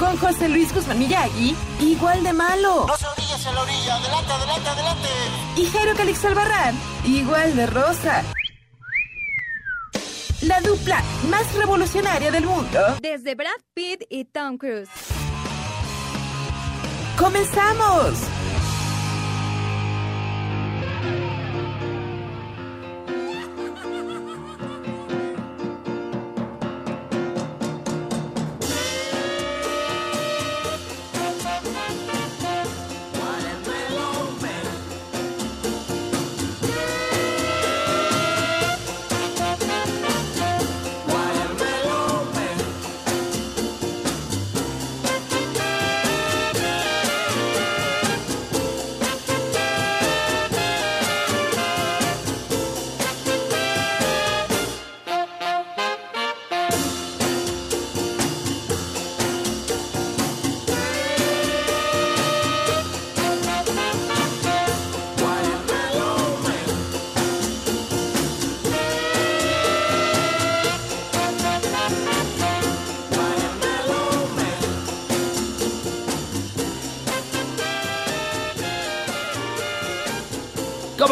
con José Luis Guzmán Miyagi, igual de malo. No se orillas en la orilla. Adelante, adelante, adelante. Y Jairo Calix Albarrán, igual de rosa. La dupla más revolucionaria del mundo. Desde Brad Pitt y Tom Cruise. ¡Comenzamos!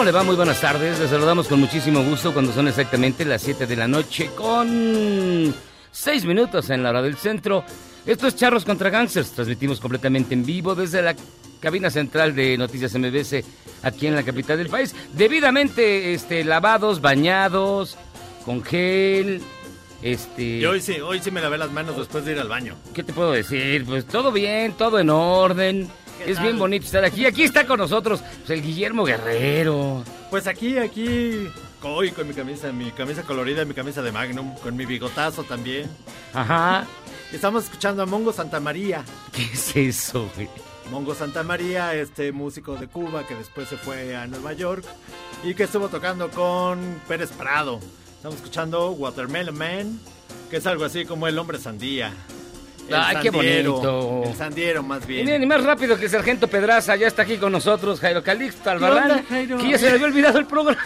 Le va? Muy buenas tardes. Les saludamos con muchísimo gusto cuando son exactamente las 7 de la noche con 6 minutos en la hora del centro. Esto es Charros contra Gangsters. Transmitimos completamente en vivo desde la cabina central de Noticias MBS aquí en la capital del país. Debidamente este, lavados, bañados, con gel. Este... Y hoy sí, hoy sí me lavé las manos después de ir al baño. ¿Qué te puedo decir? Pues todo bien, todo en orden. ¿Qué Es tal? bien bonito estar aquí. Aquí está con nosotros pues, el Guillermo Guerrero. Pues aquí, aquí, hoy con mi camisa, mi camisa colorida, mi camisa de Magnum, con mi bigotazo también. Ajá. Estamos escuchando a Mongo Santa María. ¿Qué es eso, güey? Mongo Santa María, este músico de Cuba que después se fue a Nueva York y que estuvo tocando con Pérez Prado. Estamos escuchando Watermelon Man, que es algo así como el hombre sandía. El Ay, qué sandiero, bonito. El sandiero más Y bien. ni más rápido que el Sargento Pedraza, ya está aquí con nosotros, Jairo Calixto Albarrán, onda, Jairo? que ya se le había olvidado el programa.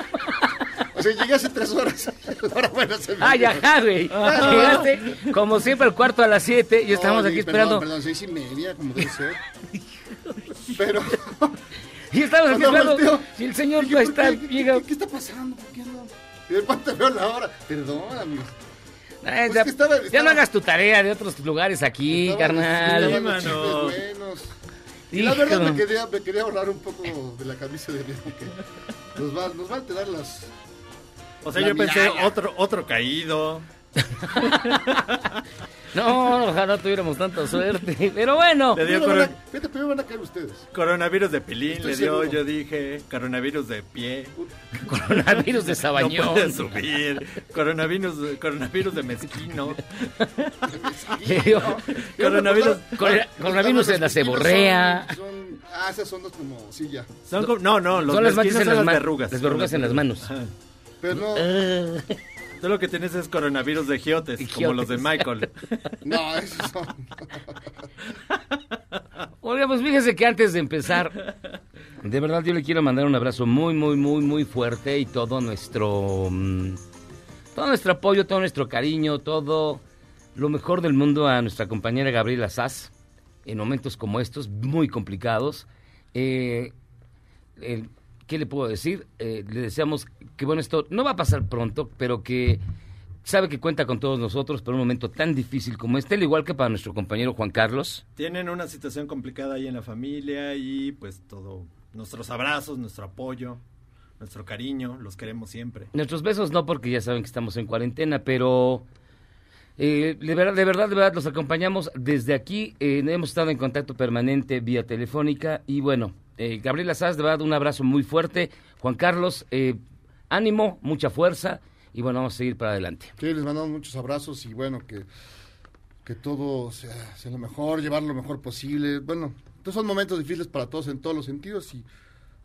O sea, llegué hace tres horas. Ahora bueno, se me... Ay, ajá, güey. Llegaste, como siempre, al cuarto a las 7 y estamos Oye, aquí esperando. Perdón, perdón, seis y media, como debe ser. Pero... Y estamos aquí esperando. volteo, Si el señor no ¿por está, qué? ¿Qué, llega. qué, qué está pasando? ¿Por qué no? Y de repente veo la hora. Perdón, amigo. Ay, Pues ya, que estaba- ya no hagas tu tarea de otros lugares aquí, carnal. los mano. Y la verdad me quería, me quería ahorrar un poco de la camisa de viejo que nos va, nos va a alterar las... O sea, La yo pensé otro, otro caído. No, ojalá tuviéramos tanta suerte. Pero bueno, Le dio coron- a- Fíjate, primero van a caer ustedes. coronavirus de pilín, Estoy le dio, seguro. yo dije, coronavirus de pie. coronavirus de No Sabañón. puede subir. Coronavirus, coronavirus de mezquino. Coronavirus. Corona- coronavirus en la ceborrea. Son, son- ah, esas son dos como... Sí, ya. Son como- no, no, los son las mezquinos manchas en son las las manos. verrugas. Las verrugas en las manos. Pero no... Tú lo que tienes es coronavirus de giotes, como los de Michael. No, esos son... Oiga, pues fíjese que antes de empezar, de verdad yo le quiero mandar un abrazo muy, muy, muy, muy fuerte y todo nuestro, mm, todo nuestro apoyo, todo nuestro cariño, todo lo mejor del mundo a nuestra compañera Gabriela Sass en momentos como estos, muy complicados. Eh, el- ¿Qué le puedo decir? Eh, le deseamos que, bueno, esto no va a pasar pronto, pero que sabe que cuenta con todos nosotros para un momento tan difícil como este, al igual que para nuestro compañero Juan Carlos. Tienen una situación complicada ahí en la familia y pues todo, nuestros abrazos, nuestro apoyo, nuestro cariño, los queremos siempre. Nuestros besos no, porque ya saben que estamos en cuarentena, pero eh, de, verdad, de verdad, de verdad, los acompañamos desde aquí. eh, hemos estado en contacto permanente vía telefónica y bueno, eh, Gabriela Sass, de verdad, un abrazo muy fuerte. Juan Carlos, eh, ánimo, mucha fuerza y bueno, vamos a seguir para adelante. Sí, les mandamos muchos abrazos y bueno, que, que todo sea, sea lo mejor, llevar lo mejor posible. Bueno, estos son momentos difíciles para todos en todos los sentidos y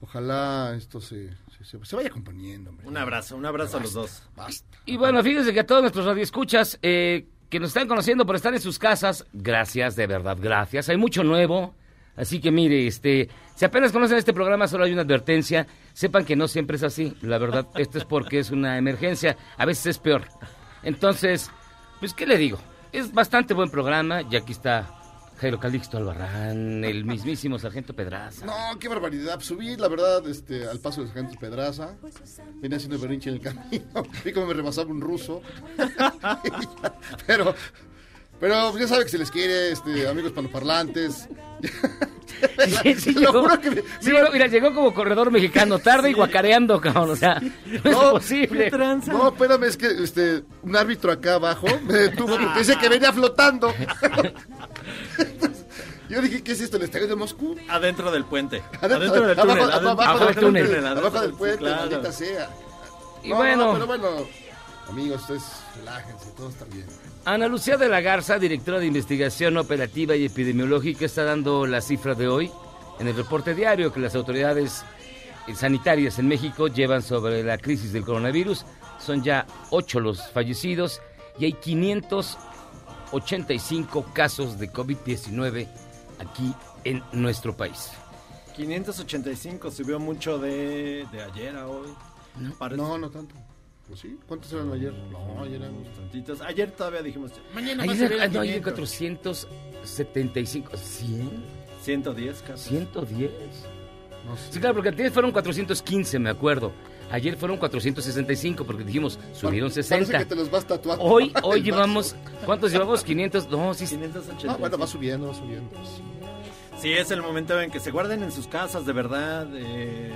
ojalá esto se, se, se- se vaya componiendo. Hombre. Un abrazo, un abrazo a los dos. Basta. Y bueno, fíjense que a todos nuestros radioescuchas eh, que nos están conociendo por estar en sus casas, gracias, de verdad, gracias. Hay mucho nuevo. Así que mire, este, si apenas conocen este programa, solo hay una advertencia. Sepan que no siempre es así. La verdad, esto es porque es una emergencia. A veces es peor. Entonces, pues, ¿qué le digo? Es bastante buen programa. Y aquí está Jairo Calixto Albarrán, el mismísimo Sargento Pedraza. No, qué barbaridad. Subí, la verdad, este, al paso de Sargento Pedraza. Venía haciendo berrinche en el camino. Vi cómo me rebasaba un ruso. pero, pero ya sabe que se les quiere, este, amigos panoparlantes. Sí, sí, lo llegó, juro que me- sí, no, mira, llegó como corredor mexicano, tarde y guacareando, cabrón. O sea, no, es No, posible. No, espérame, es que este, un árbitro acá abajo me detuvo porque dice que venía flotando. Yo dije, ¿qué es esto? ¿El estadio de Moscú? Adentro del puente. Adentro- Adentro del túnel. abajo- adentro- abajo del adentro túnel. adentro Abajo del sí, puente, claro. maldita sea. Y No, bueno. no, pero bueno, amigos, ustedes relájense, todo está bien. Ana Lucía de la Garza, directora de investigación operativa y epidemiológica, está dando la cifra de hoy en el reporte diario que las autoridades sanitarias en México llevan sobre la crisis del coronavirus. Son ya ocho los fallecidos y hay 585 casos de COVID-19 aquí en nuestro país. 585 subió mucho de, de ayer a hoy. Parece- No, no tanto. Pues sí, ¿cuántos eran ayer? No, ayer eran... tantitos. Ayer todavía dijimos, mañana va a Ayer, a no, ayer 500. 475. ¿100? 110 casos. ¿110? No sé. Sí, claro, porque antes fueron 415, me acuerdo. Ayer fueron 465 porque dijimos, subieron Parece 60. que te los vas tatuando. Hoy, hoy llevamos. ¿cuántos llevamos? 500, no, sí, 585. No, bueno, va subiendo, va subiendo. Sí, es el momento en que se guarden en sus casas, de verdad. eh,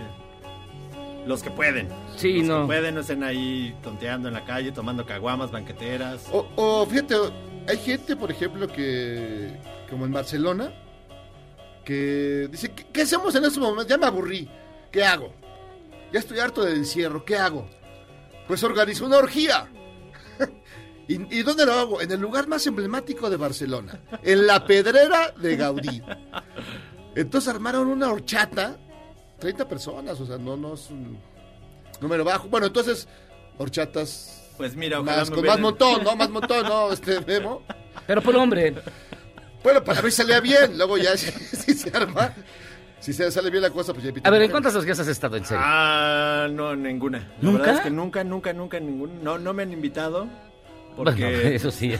los que pueden. Sí, los no. que pueden, no estén ahí tonteando en la calle, tomando caguamas, banqueteras. O, o fíjate, hay gente, por ejemplo, que, como en Barcelona, que dice, ¿qué, qué hacemos en este momento? Ya me aburrí, ¿qué hago? Ya estoy harto del encierro, ¿qué hago? Pues organizo una orgía. ¿Y, y dónde lo hago? En el lugar más emblemático de Barcelona, en la Pedrera de Gaudí. Entonces armaron una horchata, 30 personas, o sea, no, no es un número bajo. Bueno, entonces, horchatas Pues mira, ojalá más, me con más montón, ¿no? Más montón, ¿no? Este, Memo. pero por hombre. Bueno, para mí salía bien. Luego ya, si, si se arma, si se sale bien la cosa, pues ya A ver, ¿en cuántas orgías has estado en serio? Ah, no, ninguna. La ¿Nunca? verdad es que nunca, nunca, nunca, ninguna. No, no me han invitado. Porque, Bueno, eso sí.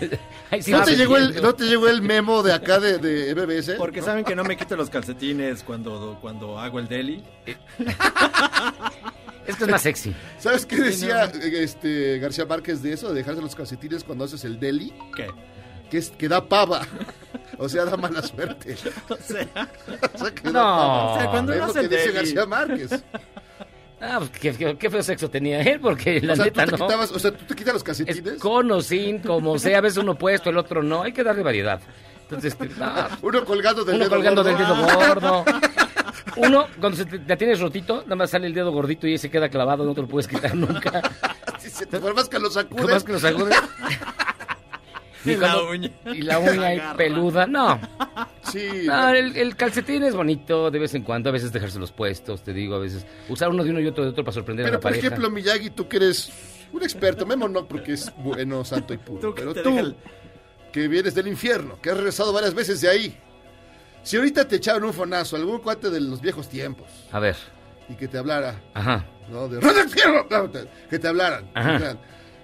Sí ¿No te, llegó el. ¿No te llegó el memo de acá de, de MBS? porque saben que no me quito los calcetines cuando, cuando hago el deli. Es que es más sexy. ¿Sabes qué decía eh, este García Márquez de eso? De dejarse los calcetines cuando haces el deli. ¿Qué? Que, es, que da pava. O sea, da mala suerte. O sea, O sea, que da No. pava. O sea, cuando Es uno lo hace que dice deli. García Márquez. Ah, pues qué, qué- qué feo sexo tenía él, porque la O sea, neta tú te no. quitabas, o sea, tú te quitas los Es calcetines. con o sin, como sea, a veces uno puesto, el otro no. Hay que darle variedad. Entonces, este, no, Uno colgando del uno dedo colgando gordo. del dedo gordo. Uno, cuando se te, la tienes rotito, nada más sale el dedo gordito y ese queda clavado, no te lo puedes quitar nunca. Si se te vuelvas que lo sacudes. más que lo sacudes. Y la uña. Y la uña ahí peluda. No, Sí. no el, el calcetín es bonito de vez en cuando, a veces dejarse los puestos, te digo, a veces usar uno de uno y otro de otro para sorprender a Pero la por pareja. ejemplo, Miyagi, tú que eres un experto, Memo no porque es bueno, santo y puro, Tú pero tú el- que vienes del infierno, que has regresado varias veces de ahí. Si ahorita te echaron un fonazo, algún cuate de los viejos tiempos, A ver, y que te hablara, ajá. ¿no? De "¡Ron del infierno", no, te- que te hablaran. Ajá.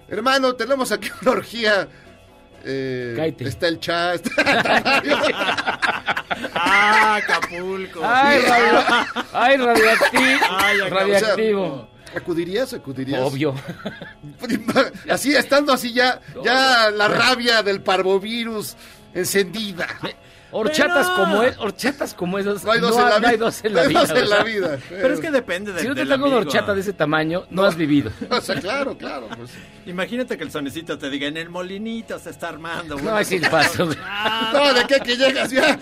Hermano, tenemos aquí una orgía. Eh, está el chat. está- ¡Ah, Acapulco! Ay, radio, ay, radioactivo. Ay, radioactivo. ¿Acudirías? ¿Acudirías? Obvio. Así, estando así ya, ya la rabia del parvovirus encendida. Horchatas como es, horchatas como esas. No hay dos no, en la no hay vida. dos en la No hay vida. dos en o la sea, vida. Pero es que depende de, Si no te tengo una horchata de ese tamaño, no has vivido. O sea, claro, claro. Pues. Imagínate que el sonecito te diga, en el molinito se está armando. No, hay sin paso. No, ¿de qué que llegas? Ya,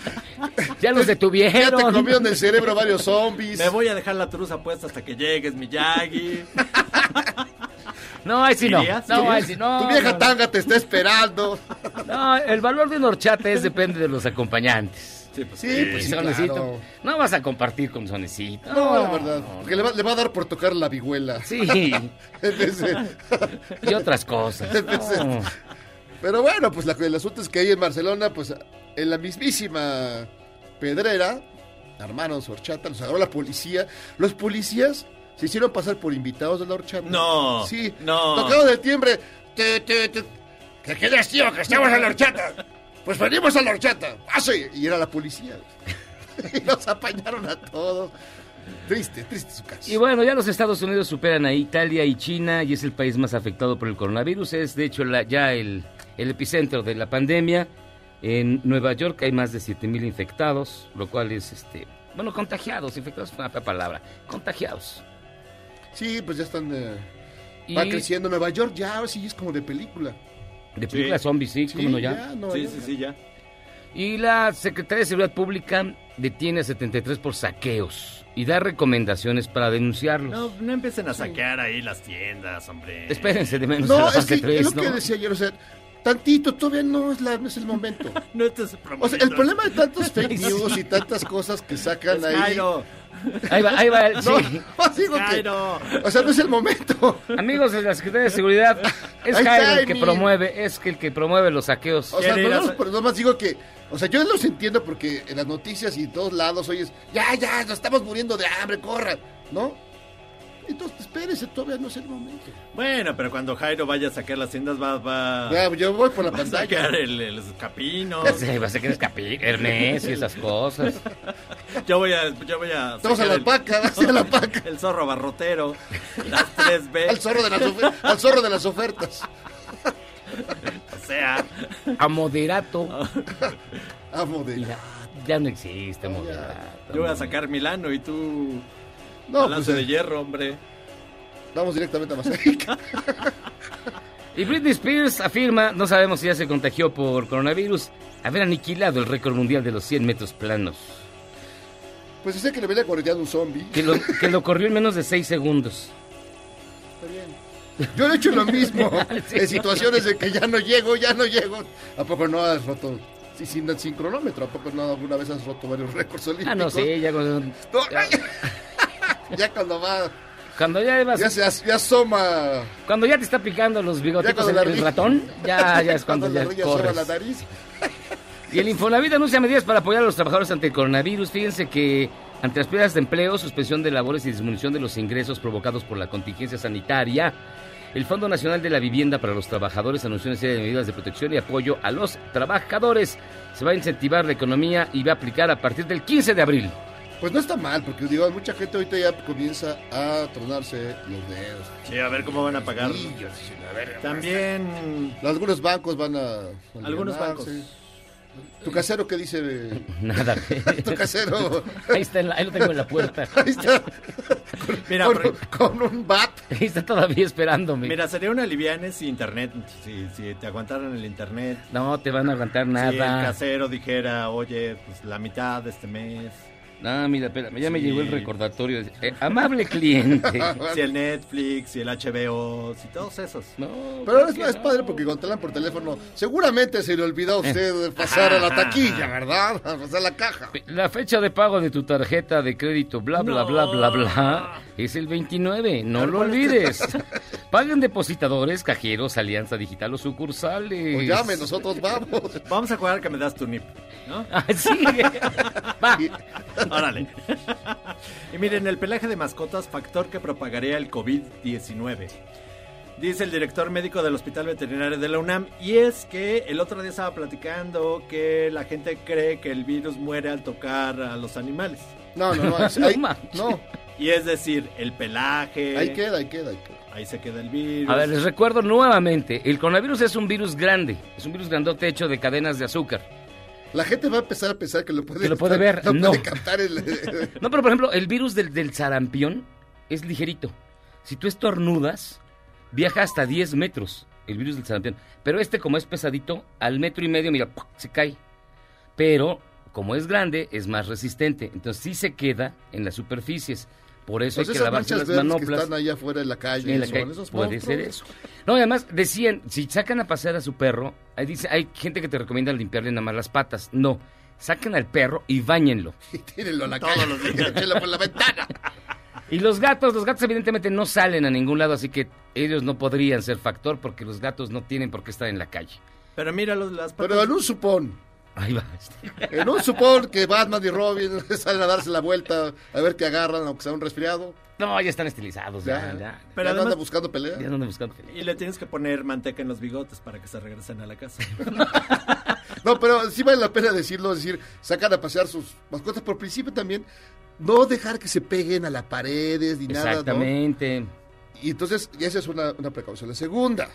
Ya los ya te detuvieron. comieron el cerebro varios zombies. Me voy a dejar la truza puesta hasta que llegues, Miyagi. No, ahí sí no. No, ahí sí no. tu vieja no, tanga te está esperando. No, el valor de una horchata es depende de los acompañantes. Sí, pues, Sí, pues sí, Sonecito. claro. No vas a compartir con sonecito. No, la verdad. Porque le va, le va a dar por tocar la vihuela. Sí, y otras cosas. No. Pero bueno, pues la, el asunto es que ahí en Barcelona, pues en la mismísima pedrera, armaron su horchata, los agarró la policía. Los policías se hicieron pasar por invitados de la horchata. No, Sí. no. Tocaron el timbre. Tu, tu, tu. ¿Qué quieres, tío? Que estamos en la horchata. Pues venimos a la horchata. Pase. Y era la policía. y nos apañaron a todos. Triste, triste su caso. Y bueno, ya los Estados Unidos superan a Italia y China y es el país más afectado por el coronavirus. Es de hecho la- ya el, el epicentro de la pandemia. En Nueva York hay más de 7.000 infectados, lo cual es, este, bueno, contagiados. Infectados es una palabra. Contagiados. Sí, pues ya están. eh, Y Va creciendo. Nueva York ya, ahora sí es como de película. de películas zombies, sí, Sí, cómo no ya. Sí, York, sí, sí, ya. Y la Secretaría de Seguridad Pública detiene a 73 por saqueos y da recomendaciones para denunciarlos. No, no empiecen a saquear ahí las tiendas, hombre. Espérense de menos a No, la es fase que es 3, lo que decía ayer, o sea, tantito, todavía no es, la, no es el momento. No estés O sea, el problema de tantos fake news y tantas cosas que sacan Es ahí. Jairo. Ahí va, ahí va, el- No, sí. no, digo que, Jairo. o sea, no es el momento. Amigos de la Secretaría de Seguridad, es Jairo el que promueve, es que el que promueve los saqueos. O sea, no, pero nomás digo que, o sea, yo los entiendo porque en las noticias y en todos lados oyes, ya, ya, nos estamos muriendo de hambre, corran, ¿no? Entonces, espérese, todavía no es el momento. Bueno, pero cuando Jairo vaya a sacar las tiendas va, va, Ya, yo voy por la va a pantalla. sacar el, el capino. Sí, va a que eres capi, Hermes y esas cosas. Yo voy a, yo voy a Vamos a sacar la el- paca, vamos a la paca. El zorro barrotero. Las 3B. Al zorro de las, ofer- al zorro de las ofertas. O sea, A moderato. Amo de... Mira, ya no existe moderato. yo voy a sacar Milano y tú. No, Balance pues de eh, hierro, hombre. vamos directamente a Mazarik. Y Britney Spears afirma, no sabemos si ya se contagió por coronavirus, haber aniquilado el récord mundial de los 100 metros planos. Pues sé que le venía correteando un zombie. Que lo, que lo corrió en menos de 6 segundos. Está bien. Yo he hecho lo mismo Sí. en situaciones de que ya no llego, ya no llego. ¿A poco no has roto? Sí, sin, sin cronómetro, ¿a poco no alguna vez has roto varios récords olímpicos? Ah, no sé, ya cuando, No, ya, ya cuando va, cuando ya vas- ya as- ya asoma. cuando ya te está picando los Ya bigotitos cuando el, ratón, ya, ya es cuando, la ya corres. la nariz. Y el Infonavit anuncia medidas para apoyar a los trabajadores ante el coronavirus. Fíjense que ante las pérdidas de empleo, suspensión de labores y disminución de los ingresos provocados por la contingencia sanitaria, el Fondo Nacional de la Vivienda para los Trabajadores anunció una serie de medidas de protección y apoyo a los trabajadores. Se va a incentivar la economía y va a aplicar a partir del 15 de abril. Pues no está mal, porque digo, mucha gente ahorita ya comienza a tronarse los dedos. Sí, a ver cómo van a pagar. Dicen, a ver, También. Algunos bancos van a. Algunos bancos. ¿Tu casero qué dice? Nada. Tu casero. Ahí está, en la- ahí lo tengo en la puerta. Ahí está. Mira, con, con un bat. Ahí está todavía esperándome. Mira, sería una liviana si internet, si, si te aguantaran el internet. No te van a aguantar Si el nada. casero dijera, oye, pues la mitad de este mes. No, mira, espérame, ya me llegó el recordatorio. Eh, amable cliente. Si el Netflix, si el HBO, si todos esos. No, Pero ¿por es más no? padre porque hablan por teléfono, seguramente se le olvidó a usted de pasar a la taquilla, ¿verdad? A pasar la caja. La fecha de pago de tu tarjeta de crédito, bla, bla, No. bla, bla, bla, es el 29. No lo ¿cuál es olvides. Paguen depositadores, cajeros, alianza digital o sucursales. O llame, nosotros vamos. Vamos a jugar que me das tu NIP, ¿no? Ah, sí. Va. Y- Órale. y miren, el pelaje de mascotas, factor que propagaría el COVID-19. Dice el director médico del Hospital Veterinario de la UNAM. Y es que el otro día estaba platicando que la gente cree que el virus muere al tocar a los animales. No, no, no. es- No manches. no, Y es decir, el pelaje. ahí queda, ahí queda, ahí queda. Ahí se queda el virus. A ver, les recuerdo nuevamente, el coronavirus es un virus grande, es un virus grandote hecho de cadenas de azúcar. La gente va a empezar a pensar que lo puede, Que lo puede ver, lo no. puede captar el- No, pero por ejemplo, el virus del, del sarampión es ligerito. Si tú estornudas, viaja hasta 10 metros el virus del sarampión. Pero este, como es pesadito, al metro y medio, mira, se cae. Pero, como es grande, es más resistente. Entonces sí se queda en las superficies. Por eso Pues hay que esas lavarse manchas las verdes que manoplas. están allá afuera en la calle. En la calle. esos Puede ser eso. No, y además decían, si sacan a pasear a su perro, ahí dice, hay gente que te recomienda limpiarle nada más las patas. No, saquen al perro y bañenlo. Y tírenlo a la Todos calle. los días. Por la ventana. Y los gatos, los gatos evidentemente no salen a ningún lado, así que ellos no podrían ser factor porque los gatos no tienen por qué estar en la calle. Pero mira los, las patas. Pero en un supón. Ahí va. En un supón que Batman y Robin salen a darse la vuelta a ver qué agarran, aunque sea un resfriado. No, ya están estilizados, ya, Ya, ya. Pero ya no además- anda buscando pelea. Ya no andan buscando Y le tienes que poner manteca en los bigotes para que se regresen a la casa. No, pero sí vale la pena decirlo, es decir, sacan a pasear sus mascotas, por principio también, no dejar que se peguen a las paredes ni nada, ¿no? Exactamente. Y entonces, y esa es una, una precaución. La segunda,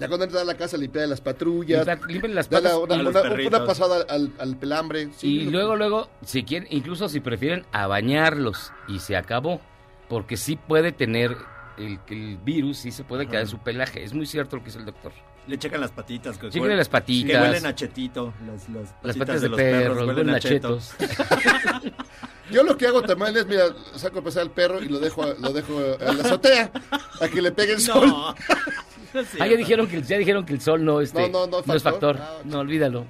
ya cuando entras a la casa, limpiar las patrullas, limpien las patas una, a los una- perritos. una pasada al, al pelambre. sí, Y luego, luego, si quieren, incluso si prefieren, a bañarlos. Y se acabó. Porque sí puede tener el, el virus, sí se puede quedar en su pelaje. Es muy cierto lo que dice el doctor. Le checan las patitas. Que huelen- las patitas. Que huelen a chetito. Las, las Las patitas patas de, los perros, huelen huelen a a chetos. Yo lo que hago también es, mira, saco a pasar al perro y lo dejo, a- lo dejo en la azotea a que le pegue el sol. No. Ah, ya dijeron que, ya dijeron que el sol no, este, No, no, no, es factor. Ah, No, olvídalo.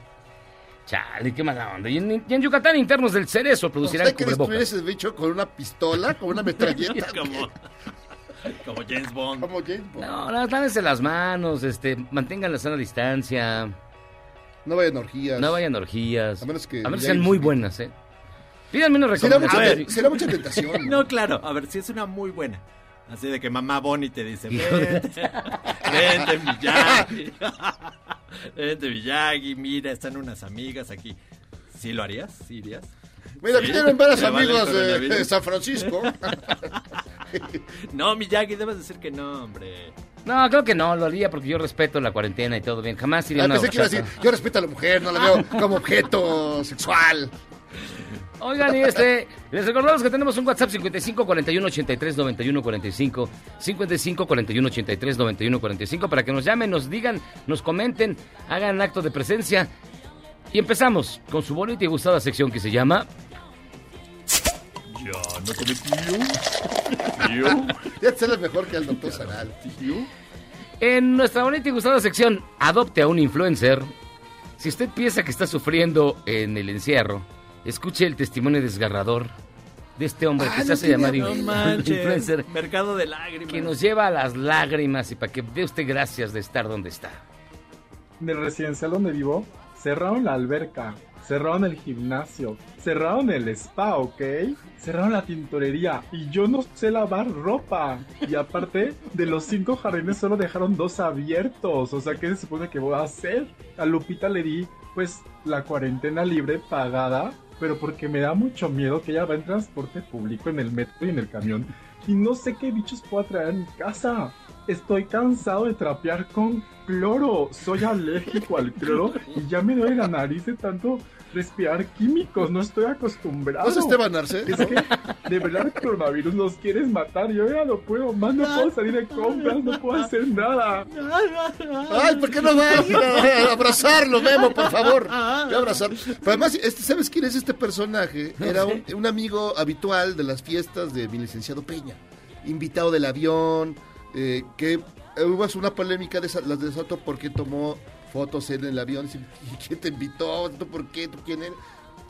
Chale, qué mala onda. Y en, y en Yucatán, internos del cerezo producirán que destruir cubrebocas. ese bicho con una pistola, con una metralleta. como, como James Bond. Como James Bond. No, no, lávense las manos, este, mantengan la sana distancia, No vayan a orgías. no vayan a orgías. A menos que A menos sean muy buenas, ¿eh? Pídanme una Será mucha, recomendación. ver. será mucha tentación. No, claro. A ver, si es una muy buena. Así de que mamá Bonnie te dice, vente, vente Miyagi. vente Miyagi, mira, están unas amigas aquí. ¿Sí lo harías? ¿Sí irías? Mira, Sí. vinieron varios ¿Te vale el amigos de, San Francisco. No, Miyagi, debes decir que no, hombre. No, creo que no, lo haría porque yo respeto la cuarentena y todo bien. Jamás iría a Ah, una pensé que iba a decir, yo respeto a la mujer, no la veo como objeto sexual. Oigan, y este, les recordamos que tenemos un WhatsApp 55 41 83 91 45, 55 41 83 91 45 para que nos llamen, nos digan, nos comenten, hagan acto de presencia. Y empezamos con su bonita y gustada sección que se llama Ya no cometí yo. Ya te sale mejor que el doctor Sanal. En nuestra bonita y gustada sección, adopte a un influencer. Si usted piensa que está sufriendo en el encierro, escuche el testimonio desgarrador de este hombre Ah, que se hace llamar No in- manches. influencer, Mercado de lágrimas. que nos lleva a las lágrimas y para que dé usted gracias de estar donde está. En el residencial donde vivo, cerraron la alberca, cerraron el gimnasio, cerraron el spa, ¿ok? Cerraron la tintorería y yo no sé lavar ropa. Y aparte, de los cinco jardines solo dejaron dos abiertos. O sea, ¿qué se supone que voy a hacer? A Lupita le di, pues, la cuarentena libre pagada, pero porque me da mucho miedo que ella va en transporte público, en el metro y en el camión. Y no sé qué bichos puedo traer a mi casa. Estoy cansado de trapear con cloro. Soy alérgico al cloro y ya me duele la nariz de tanto respirar químicos. No estoy acostumbrado. ¿No es Esteban Arce? Es que de verdad el coronavirus nos quieres matar. Yo ya no puedo más, no puedo salir de compras, no puedo hacer nada. Ay, ¿por qué no vas a abrazarlo, Memo, por favor? Voy a abrazar. Pero además, este, ¿sabes quién es este personaje? Era un, un amigo habitual de las fiestas de mi licenciado Peña. Invitado del avión, eh, que eh, hubo una polémica de las de Soto porque tomó fotos en el avión. Dice, "¿Y ¿Quién te invitó? ¿Tú por qué? ¿Tú quién eres?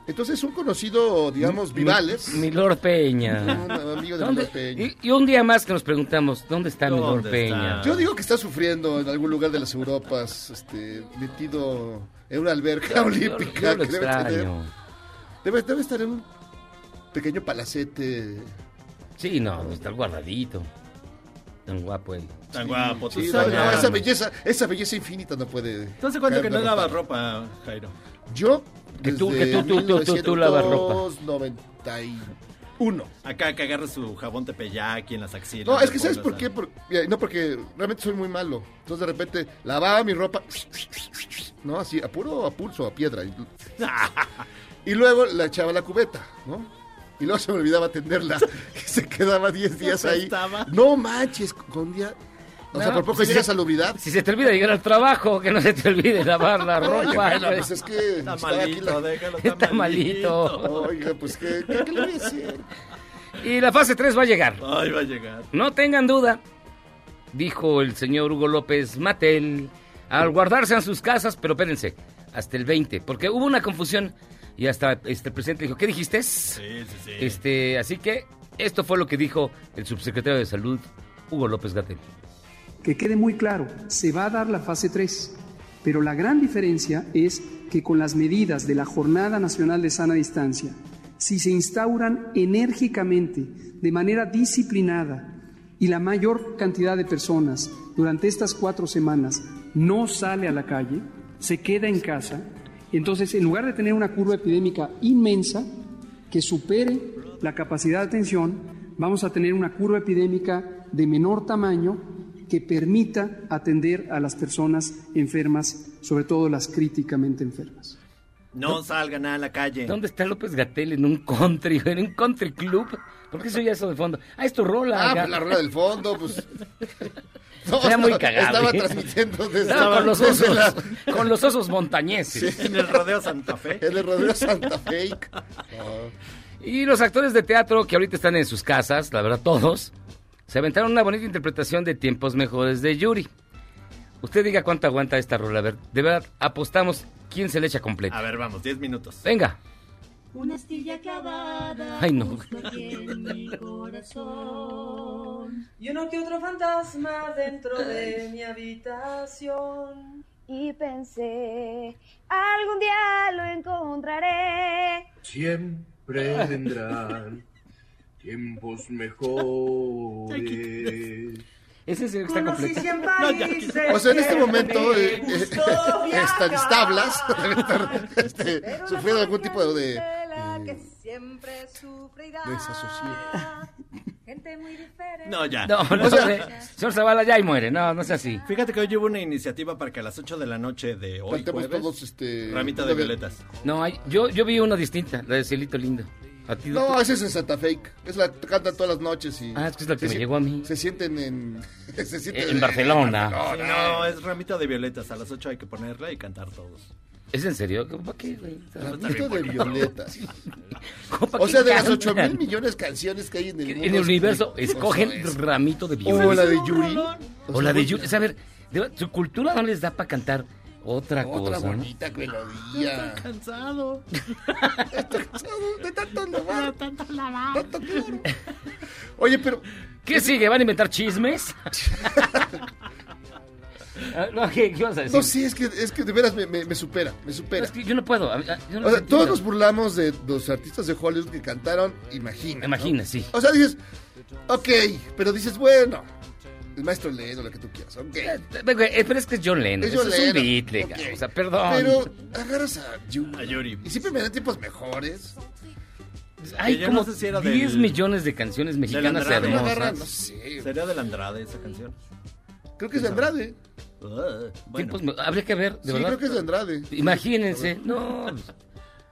Entonces, un conocido, digamos, Vivales. Mi Lord Peña. Un amigo de ¿Dónde- Milor Peña. Y, y un día más que nos preguntamos, ¿dónde está mi ¿Dónde Lord Peña? está? Yo digo que está sufriendo en algún lugar de las Europas, este, metido en una alberca olímpica. Yo lo que debe, tener- extraño. debe, debe estar en un pequeño palacete. Sí, no, está guardadito. Tan guapo él. Tan guapo. tú Sí, sabes. no, esa belleza, esa belleza infinita no puede. ¿Tú hace cuánto que no lavas ropa, Jairo? Yo, Que tú- que tú- tú- tú- tú- tú lavas ropa. 1991. Acá que agarra su jabón tepeyaki en las axilas. No, es que ¿sabes por qué? Por- mira, no, porque realmente soy muy malo. Entonces de repente lavaba mi ropa ¿no? Así, a puro a pulso, a piedra. Y luego la echaba a la cubeta, ¿no? Y luego se me olvidaba atenderla. Y se quedaba 10 días ahí. No manches, con día. O sea, por poco pues llega sí. salubridad. Si se te olvida llegar al trabajo, que no se te olvide lavar la ropa. pues es que Está aquí malito, la- déjalo, Está malito. Oiga, pues ¿qué, qué, qué le voy a decir? Y la fase 3 va a llegar. Ay, va a llegar. No tengan duda, dijo el señor Hugo López Matel, al guardarse en sus casas, pero espérense, hasta el 20, porque hubo una confusión y hasta este el presidente dijo, ¿qué dijiste? Sí, sí, sí. Este, así que esto fue lo que dijo el subsecretario de Salud, Hugo López Gatel. Que quede muy claro, se va a dar la fase 3, pero la gran diferencia es que con las medidas de la Jornada Nacional de Sana Distancia, si se instauran enérgicamente, de manera disciplinada, y la mayor cantidad de personas durante estas cuatro semanas no sale a la calle, se queda en casa, entonces en lugar de tener una curva epidémica inmensa que supere la capacidad de atención, vamos a tener una curva epidémica de menor tamaño que permita atender a las personas enfermas, sobre todo las críticamente enfermas. No salgan a la calle. ¿Dónde está López Gatel? En un country, en un country club. ¿Por qué se oye eso de fondo? Ah, es tu rola. Ah, pues la rueda del fondo, pues. No, Era muy estaba- cagado. Estaba transmitiendo desde, Estaba con los desde osos, la- con los osos montañeses. En el rodeo Santa Fe. en el rodeo Santa Fe. Y los actores de teatro que ahorita están en sus casas, la verdad todos, se aventaron una bonita interpretación de Tiempos Mejores de Yuri. Usted diga cuánto aguanta esta rola. A ver, de verdad, apostamos quién se le echa completa. A ver, vamos, 10 minutos. Venga. Una astilla clavada Ay, no. justo aquí en mi corazón. Y uno que otro fantasma dentro de mi habitación. Y pensé, algún día lo encontraré. Siempre vendrán tiempos mejores. Ese es el que está completo. No, ya, países O sea, en este que momento me eh, eh, gustó estas tablas deben estar este, sufriendo algún tipo de, que eh, siempre sufrirá. desasosiego. Gente muy diferente. No, ya. No, no, O sea- señor Zavala ya y muere. No, no es así. Fíjate que hoy hubo una iniciativa para que a las 8 de la noche de hoy, jueves, todos este. ramita de violetas. No, hay, yo, yo vi una distinta, la de Cielito Lindo. ¿A ti No, esa es en Santa Fe. Es la que cantan todas las noches y. Ah, es que es la que se me si- llegó a mí. Se sienten en. Se sienten En Barcelona. Sí, no, es ramita de violetas. A las 8 hay que ponerla y cantar todos. ¿Es en serio? ¿Para qué, güey? Ramito de violetas. ¿Cómo para O sea, de las cantan? 8 mil millones de canciones que hay en el mundo. En el universo, ¿qué cosa escogen es? ramito de O violetas. la de Yuri. O la de Yuri. O sea, a ver, de su cultura no les da para cantar otra, Otra cosa. ¿no? bonita melodía. Cansado. Estoy cansado de tanto lavar. Tanto cloro. Oye, pero. ¿Qué sigue? ¿Van a inventar chismes? Ah, no, ¿qué, qué ibas a decir? No, sí, es que, es que de veras me, me- me supera, me supera. Es que yo no puedo. yo no O sea, entiendo. todos nos burlamos de los artistas de Hollywood que cantaron Imagina. ¿no? Imagina, sí. O sea, dices, ok, pero dices, bueno, el maestro Lennon, lo que tú quieras, ok. Eh, eh, Pero es que es John Lennon. Es John es un Lennon, Beatle, ok. o sea, perdón. Pero agarras a Yuri. A Yuri. Y siempre me dan tiempos mejores. Hay como no sé si era 10 del- millones de canciones mexicanas Andrade. Me agarran, no hermosas. sé. Sería del Andrade esa canción. Creo que es de Andrade. Uh, bueno. Tiempos me- habría que ver, de sí, verdad. creo que es de Andrade. Imagínense, no.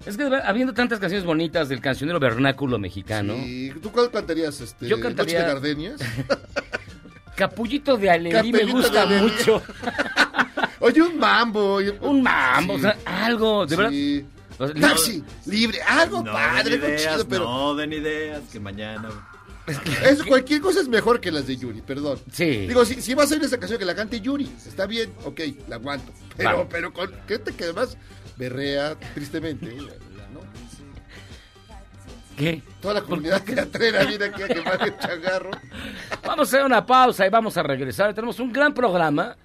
Es que de verdad, habiendo tantas canciones bonitas del cancionero vernáculo mexicano, Sí. ¿Tú cuál cantarías? Este, Yo Noche cantaría- de Gardenias? Capullito de Alelí me gusta mucho. Oye, un mambo. Un mambo, Sí. o sea, algo, de verdad. Sí. O sea, Taxi, libre, algo No padre, den algo ideas, chido, pero no den ideas, que mañana... es, cualquier cosa es mejor que las de Yuri, perdón. Sí. Digo, si, si vas a ir a esa canción que la cante Yuri, está bien, ok, la aguanto. Pero, Vamos. pero con gente que además berrea tristemente. ¿Qué? Toda la comunidad teatrera viene aquí a quemar el changarro. Vamos a hacer una pausa y vamos a regresar. Tenemos un gran programa.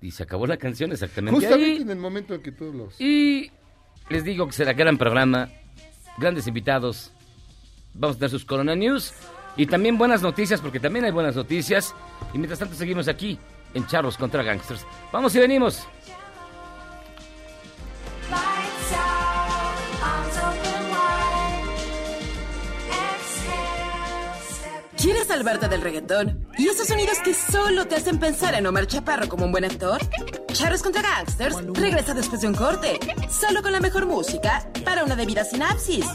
Y se acabó la canción exactamente Justamente ahí. en el momento en que todos los... Y les digo que será gran programa, grandes invitados. Vamos a tener sus Corona News y también buenas noticias, porque también hay buenas noticias. Y mientras tanto seguimos aquí en Charros contra Gangsters. Vamos y venimos. ¿Quieres salvarte del reggaetón? ¿Y esos sonidos que solo te hacen pensar en Omar Chaparro como un buen actor? Charros contra Gangsters regresa después de un corte, solo con la mejor música para una debida sinapsis.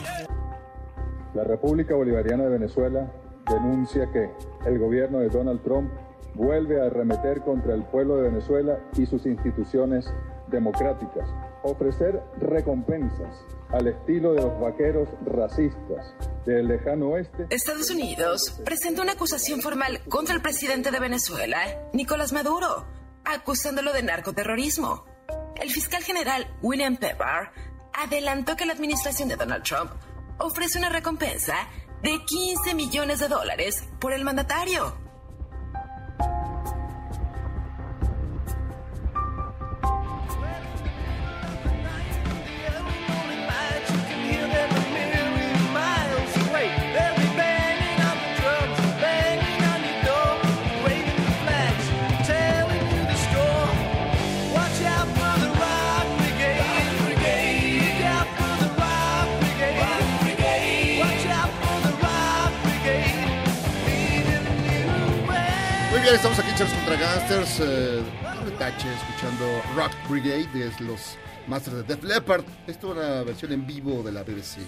La República Bolivariana de Venezuela denuncia que el gobierno de Donald Trump vuelve a arremeter contra el pueblo de Venezuela y sus instituciones democráticas, ofrecer recompensas al estilo de los vaqueros racistas del lejano oeste. Estados Unidos presentó una acusación formal contra el presidente de Venezuela, Nicolás Maduro, acusándolo de narcoterrorismo. El fiscal general William Pepper adelantó que la administración de Donald Trump ofrece una recompensa de 15 millones de dólares por el mandatario. Bien, estamos aquí en Charles contra Gangsters. Eh, tache, escuchando Rock Brigade de los Masters de Def Leppard. Esto es una versión en vivo de la BBC.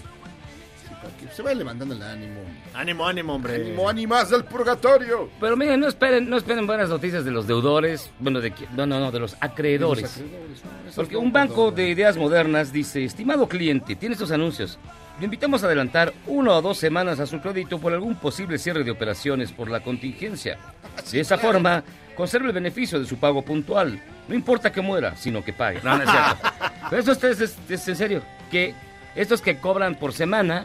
Que se vaya levantando el ánimo. Ánimo, ánimo, hombre. Ánimo, ánimas del purgatorio. Pero miren, no esperen, no esperen buenas noticias de los deudores, bueno, de no, no, no, de los acreedores. De los acreedores, no, Porque un banco de ideas modernas dice, estimado cliente, tiene estos anuncios. Le invitamos a adelantar una o dos semanas a su crédito por algún posible cierre de operaciones por la contingencia. De esa forma, conserve el beneficio de su pago puntual. No importa que muera, sino que pague. No, no es cierto. Pero eso es, es- es en serio. Que estos que cobran por semana,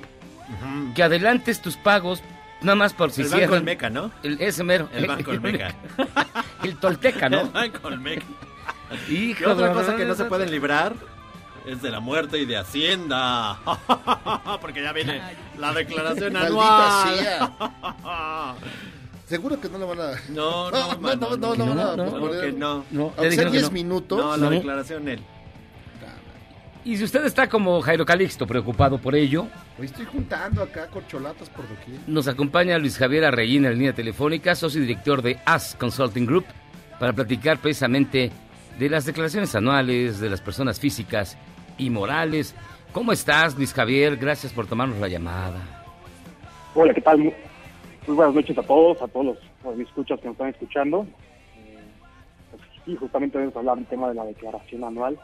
que adelantes tus pagos nada más por si El Banco cierran. Olmeca, ¿no? El, ese mero. El Banco Olmeca. el Tolteca, ¿no? El Banco Olmeca. Hijo Y otra cosa que no se pueden librar es de la muerte y de Hacienda. Porque ya viene la declaración anual. Seguro que no lo van a. No, no, no, no, no, no, no, no, no, no. No, Aunque ya dijeron sean que 10 no. minutos. No, la No. declaración él. Y si usted está como Jairo Calixto preocupado por ello, Hoy estoy juntando acá corcholatas por doquier. nos acompaña Luis Javier Arreguín en la línea telefónica, socio y director de AS Consulting Group, para platicar precisamente de las declaraciones anuales de las personas físicas y morales. ¿Cómo estás, Luis Javier? Gracias por tomarnos la llamada. Hola, ¿qué tal? Muy, buenas noches a todos, a todos los escuchas que nos están escuchando. Sí, justamente vamos a hablar del tema de la declaración anual.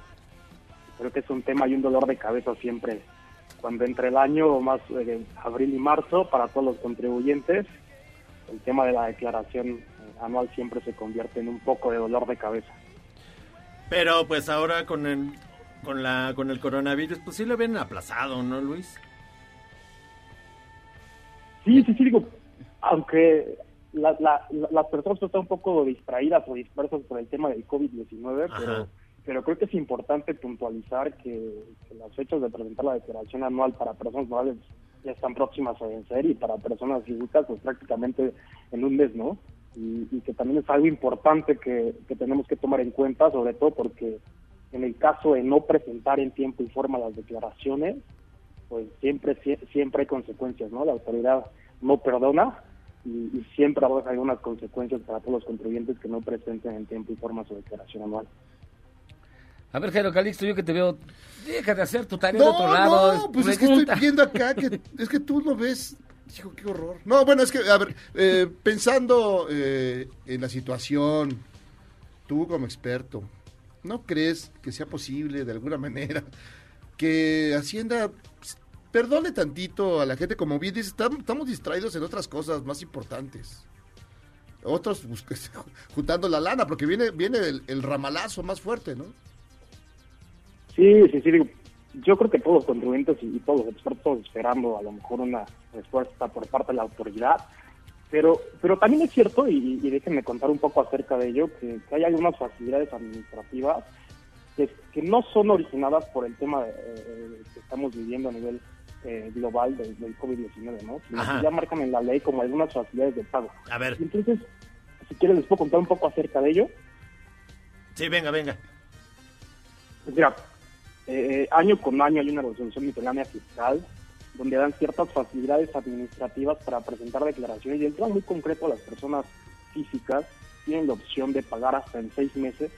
Creo que es un tema y un dolor de cabeza siempre cuando entre el año más eh, abril y marzo para todos los contribuyentes. El tema de la declaración eh, anual siempre se convierte en un poco de dolor de cabeza. Pero pues ahora con el, con la, con el coronavirus, pues sí lo ven aplazado, ¿no, Luis? Sí, sí, sí, digo, aunque la- la- la- las personas están un poco distraídas o dispersas por el tema del COVID-19, pero, pero creo que es importante puntualizar que, que las fechas de presentar la declaración anual para personas morales ya están próximas a vencer y para personas físicas pues prácticamente en un mes, ¿no? Y, y que también es algo importante que, que tenemos que tomar en cuenta, sobre todo porque en el caso de no presentar en tiempo y forma las declaraciones, pues siempre sie- siempre hay consecuencias, ¿no? La autoridad no perdona y, y siempre habrá algunas consecuencias para todos los contribuyentes que no presenten en tiempo y forma su declaración anual. A ver, Jairo Calixto, yo que te veo, deja de hacer tu tarea de No, otro lado. no, pues es que estoy viendo acá que es que tú lo ves. Hijo, qué horror. No, bueno, es que, a ver, eh, pensando eh, en la situación, tú como experto, ¿no crees que sea posible de alguna manera que Hacienda pues, perdone tantito a la gente? Como bien estam- estamos distraídos en otras cosas más importantes. Otros pues, juntando la lana, porque viene, viene el, ramalazo más fuerte, ¿no? Sí, sí, sí, yo creo que todos los contribuyentes y todos los expertos esperando a lo mejor una respuesta por parte de la autoridad, pero pero también es cierto, y, y déjenme contar un poco acerca de ello, que, que hay algunas facilidades administrativas que, que no son originadas por el tema eh, que estamos viviendo a nivel eh, global del, del COVID-19, ¿no? Ajá. ya marcan en la ley como algunas facilidades de pago. A ver, Y entonces, si quieren les puedo contar un poco acerca de ello. sí, venga, venga. Pues mira, eh, año con año hay una resolución miscelánea fiscal donde dan ciertas facilidades administrativas para presentar declaraciones y el tema muy concreto las personas físicas tienen la opción de pagar hasta en seis meses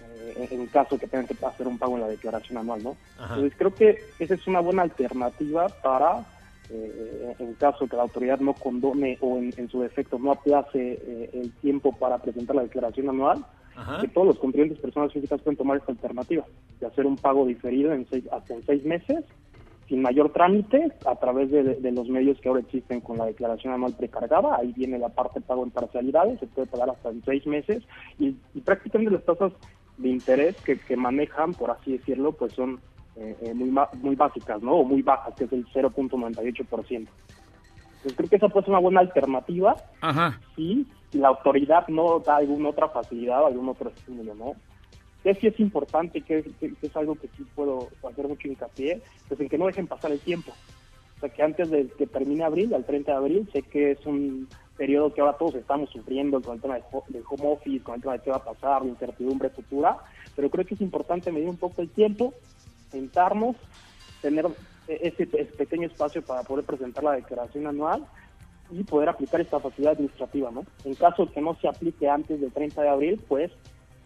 eh, en caso que tengan que hacer un pago en la declaración anual, ¿no? Ajá. Entonces creo que esa es una buena alternativa para, eh, en caso que la autoridad no condone o en, en su defecto no aplace eh, el tiempo para presentar la declaración anual, Ajá. que todos los contribuyentes personas físicas pueden tomar esta alternativa de hacer un pago diferido en seis, hasta en seis meses sin mayor trámite a través de, de los medios que ahora existen con la declaración anual precargada. Ahí viene la parte de pago en parcialidades, se puede pagar hasta en seis meses y, y prácticamente las tasas de interés que, que manejan, por así decirlo, pues son eh, eh, muy, muy básicas, ¿no? O muy bajas, que es el 0.98%. Entonces creo que esa puede ser una buena alternativa Ajá. si la autoridad no da alguna otra facilidad o algún otro estímulo, ¿no? Que sí es importante, que, es algo que sí puedo hacer mucho hincapié, pues en que no dejen pasar el tiempo. O sea, que antes de que termine abril, al 30 de abril, sé que es un periodo que ahora todos estamos sufriendo con el tema del home office, con el tema de qué va a pasar, la incertidumbre futura, pero creo que es importante medir un poco el tiempo, sentarnos, tener ese, ese pequeño espacio para poder presentar la declaración anual y poder aplicar esta facilidad administrativa, ¿no? En caso que no se aplique antes del 30 de abril, pues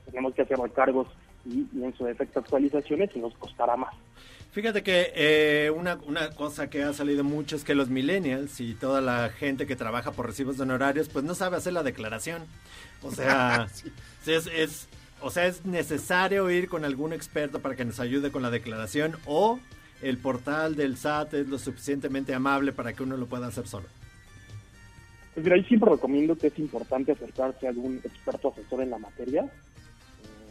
tenemos que hacer recargos y, y en su defecto actualizaciones y nos costará más. Fíjate que eh, una, una cosa que ha salido mucho es que los millennials y toda la gente que trabaja por recibos de honorarios, pues no sabe hacer la declaración. O sea, Sí. es, es- o sea, es necesario ir con algún experto para que nos ayude con la declaración o el portal del SAT es lo suficientemente amable para que uno lo pueda hacer solo. Pues mira, yo siempre recomiendo que es importante acercarse a algún experto asesor en la materia.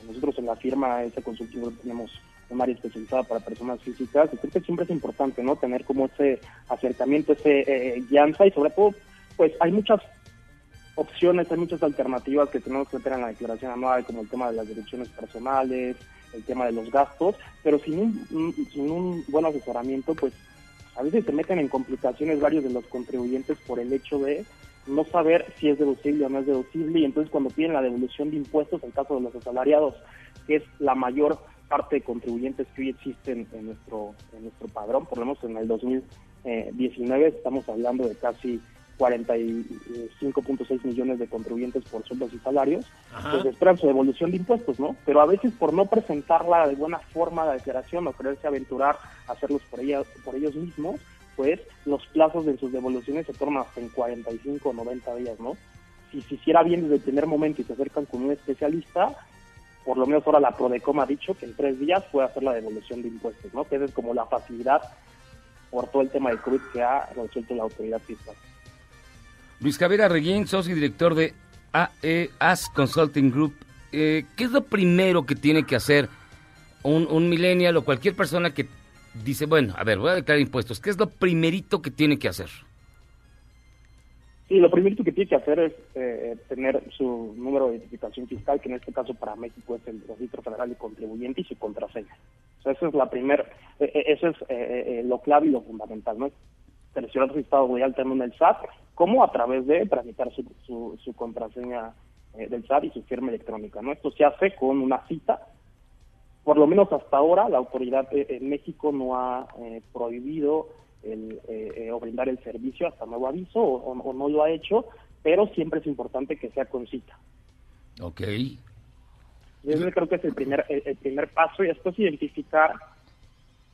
Eh, nosotros en la firma ese consultivo tenemos un área especializada para personas físicas y creo que siempre es importante, ¿no? Tener como ese acercamiento, ese eh, guianza y sobre todo, pues hay muchas opciones, hay muchas alternativas que tenemos que meter en la declaración anual, como el tema de las deducciones personales, el tema de los gastos, pero sin un- sin un buen asesoramiento, pues a veces se meten en complicaciones varios de los contribuyentes por el hecho de no saber si es deducible o no es deducible y entonces cuando piden la devolución de impuestos, en caso de los asalariados, que es la mayor parte de contribuyentes que hoy existen en nuestro en nuestro padrón, por lo menos en el 2019 estamos hablando de casi 45.6 millones de contribuyentes por sueldos y salarios, Ajá. pues esperan su devolución de impuestos, ¿no? Pero a veces por no presentarla de buena forma la declaración o quererse aventurar a hacerlos por, ella, por ellos mismos, pues los plazos de sus devoluciones se tornan hasta en 45 o 90 días, ¿no? Si se hiciera bien desde el primer momento y se acercan con un especialista, por lo menos ahora la Prodecom ha dicho que en tres días puede hacer la devolución de impuestos, ¿no? Que esa es como la facilidad por todo el tema del COVID que ha resuelto la autoridad fiscal. Luis Javier Arreguín, socio y director de AE AS Consulting Group. Eh, ¿Qué es lo primero que tiene que hacer un, un millennial o cualquier persona que dice, bueno, a ver, voy a declarar impuestos? ¿Qué es lo primerito que tiene que hacer? Sí, lo primero que tiene que hacer es eh, tener su número de identificación fiscal, que en este caso para México es el registro federal de contribuyente y su contraseña. O es la primera, eh, eh, eso es eh, lo clave y lo fundamental, ¿no? Seleccionar su estado de alta en el SAT, como a través de tramitar su, su, su contraseña eh, del SAT y su firma electrónica, ¿no? Esto se hace con una cita. Por lo menos hasta ahora, la autoridad eh, en México no ha eh, prohibido el, eh, eh, o brindar el servicio hasta nuevo aviso o, no lo ha hecho, pero siempre es importante que sea con cita. Ok. Y ese creo que es el primer, el, el primer paso y después identificar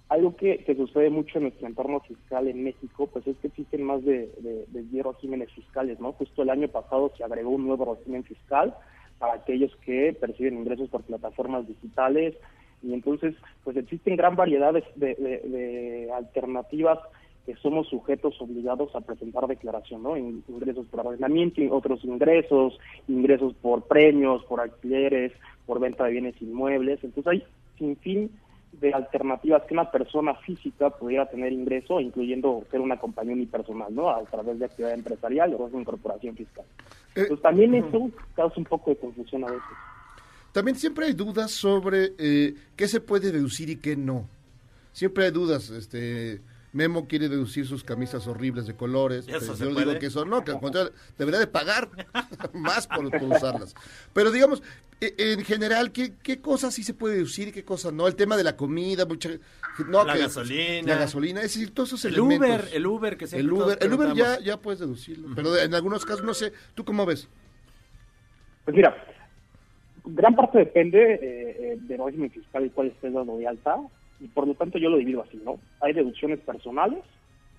algo que, que sucede mucho en nuestro entorno fiscal en México, pues es que existen más de, de, de 10 regímenes fiscales, ¿no? Justo el año pasado se agregó un nuevo régimen fiscal para aquellos que perciben ingresos por plataformas digitales y entonces pues existen gran variedad de, de- alternativas que somos sujetos obligados a presentar declaración, ¿no? In- Ingresos por arrendamiento, otros ingresos, ingresos por premios, por alquileres, por venta de bienes inmuebles. Entonces hay sin fin de alternativas que una persona física pudiera tener ingreso, incluyendo ser una compañía unipersonal, ¿no? A través de actividad empresarial o de incorporación fiscal. Entonces también eso causa un poco de confusión a veces. También siempre hay dudas sobre eh, qué se puede deducir y qué no. Siempre hay dudas. Este Memo quiere deducir sus camisas horribles de colores. ¿Y eso pero se yo puede? digo que eso no, que al contrario, debería de pagar más por, por usarlas. Pero digamos, eh, en general, ¿qué, ¿qué cosas sí se puede deducir y qué cosas no? El tema de la comida, mucha, no, La que- gasolina. La gasolina, es decir, todos esos El elementos. Uber, el Uber que siempre El Uber, el Uber ya, ya puedes deducirlo. Pero en algunos casos, no sé, ¿tú cómo ves? Pues mira, gran parte depende eh, eh, del régimen fiscal y cuál esté dado de alta, y por lo tanto yo lo divido así, ¿no? Hay deducciones personales,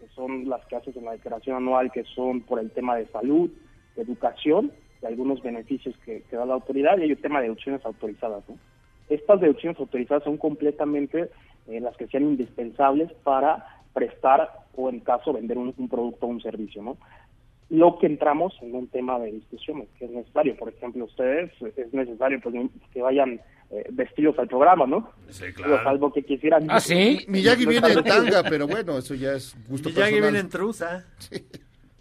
que son las que haces en la declaración anual, que son por el tema de salud, de educación, y algunos beneficios que, da la autoridad, y hay un tema de deducciones autorizadas, ¿no? Estas deducciones autorizadas son completamente eh, las que sean indispensables para prestar o en caso vender un, un producto o un servicio, ¿no? Lo que entramos en un tema de discusión, que es necesario, por ejemplo, ustedes es necesario pues, que vayan eh, vestidos al programa, ¿no? Sí, Digo, salvo que quisieran. ¿Ah, sí? Miyagi No viene en tanga, pero bueno, eso ya es gusto Miyagi personal. viene en trusa.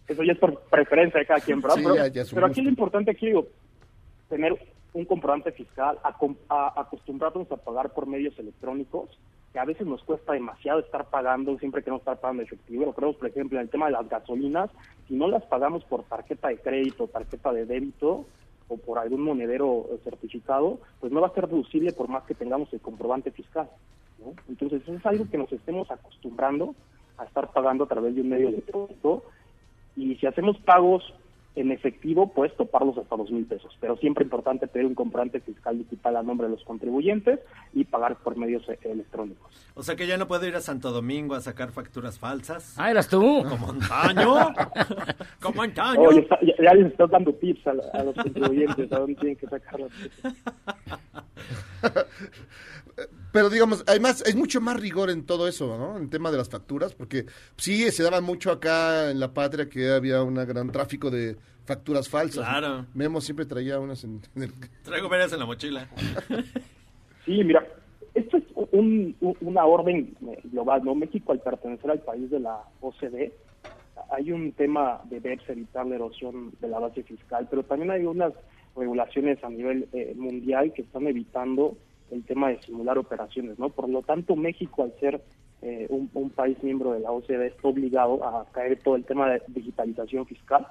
Eso ya es por preferencia de cada quien, ¿verdad? Sí, pero ya- ya es un pero aquí lo importante aquí, digo, tener un comprobante fiscal, acom- a- acostumbrarnos a pagar por medios electrónicos, que a veces nos cuesta demasiado estar pagando, siempre queremos estar pagando efectivo. Lo creemos, por ejemplo, en el tema de las gasolinas, si no las pagamos por tarjeta de crédito, tarjeta de débito o por algún monedero eh, certificado, pues no va a ser deducible por más que tengamos el comprobante fiscal. ¿no? Entonces, eso es algo que nos estemos acostumbrando a estar pagando a través de un medio electrónico y si hacemos pagos en efectivo, pues toparlos hasta dos mil pesos. Pero siempre importante tener un comprobante fiscal digital a nombre de los contribuyentes y pagar por medios eh, electrónicos. O sea que ya no puedo ir a Santo Domingo a sacar facturas falsas. Ah, eras tú. Como antaño. Como antaño. Oye, ya, ya les estás dando tips a, los contribuyentes a dónde tienen que sacarlos. Pero digamos, además hay mucho más rigor en todo eso, ¿no? En tema de las facturas, porque sí se daba mucho acá en la patria que había un gran tráfico de facturas falsas. Claro. Memo siempre traía unas en, en el... Traigo varias en la mochila. Sí, mira, esto es un- un- una orden eh, global, ¿no? México, al pertenecer al país de la OCDE, hay un tema de BEPS, evitar la erosión de la base fiscal, pero también hay unas regulaciones a nivel eh, mundial que están evitando el tema de simular operaciones, ¿no? Por lo tanto, México, al ser eh, un, país miembro de la OCDE, está obligado a caer todo el tema de digitalización fiscal,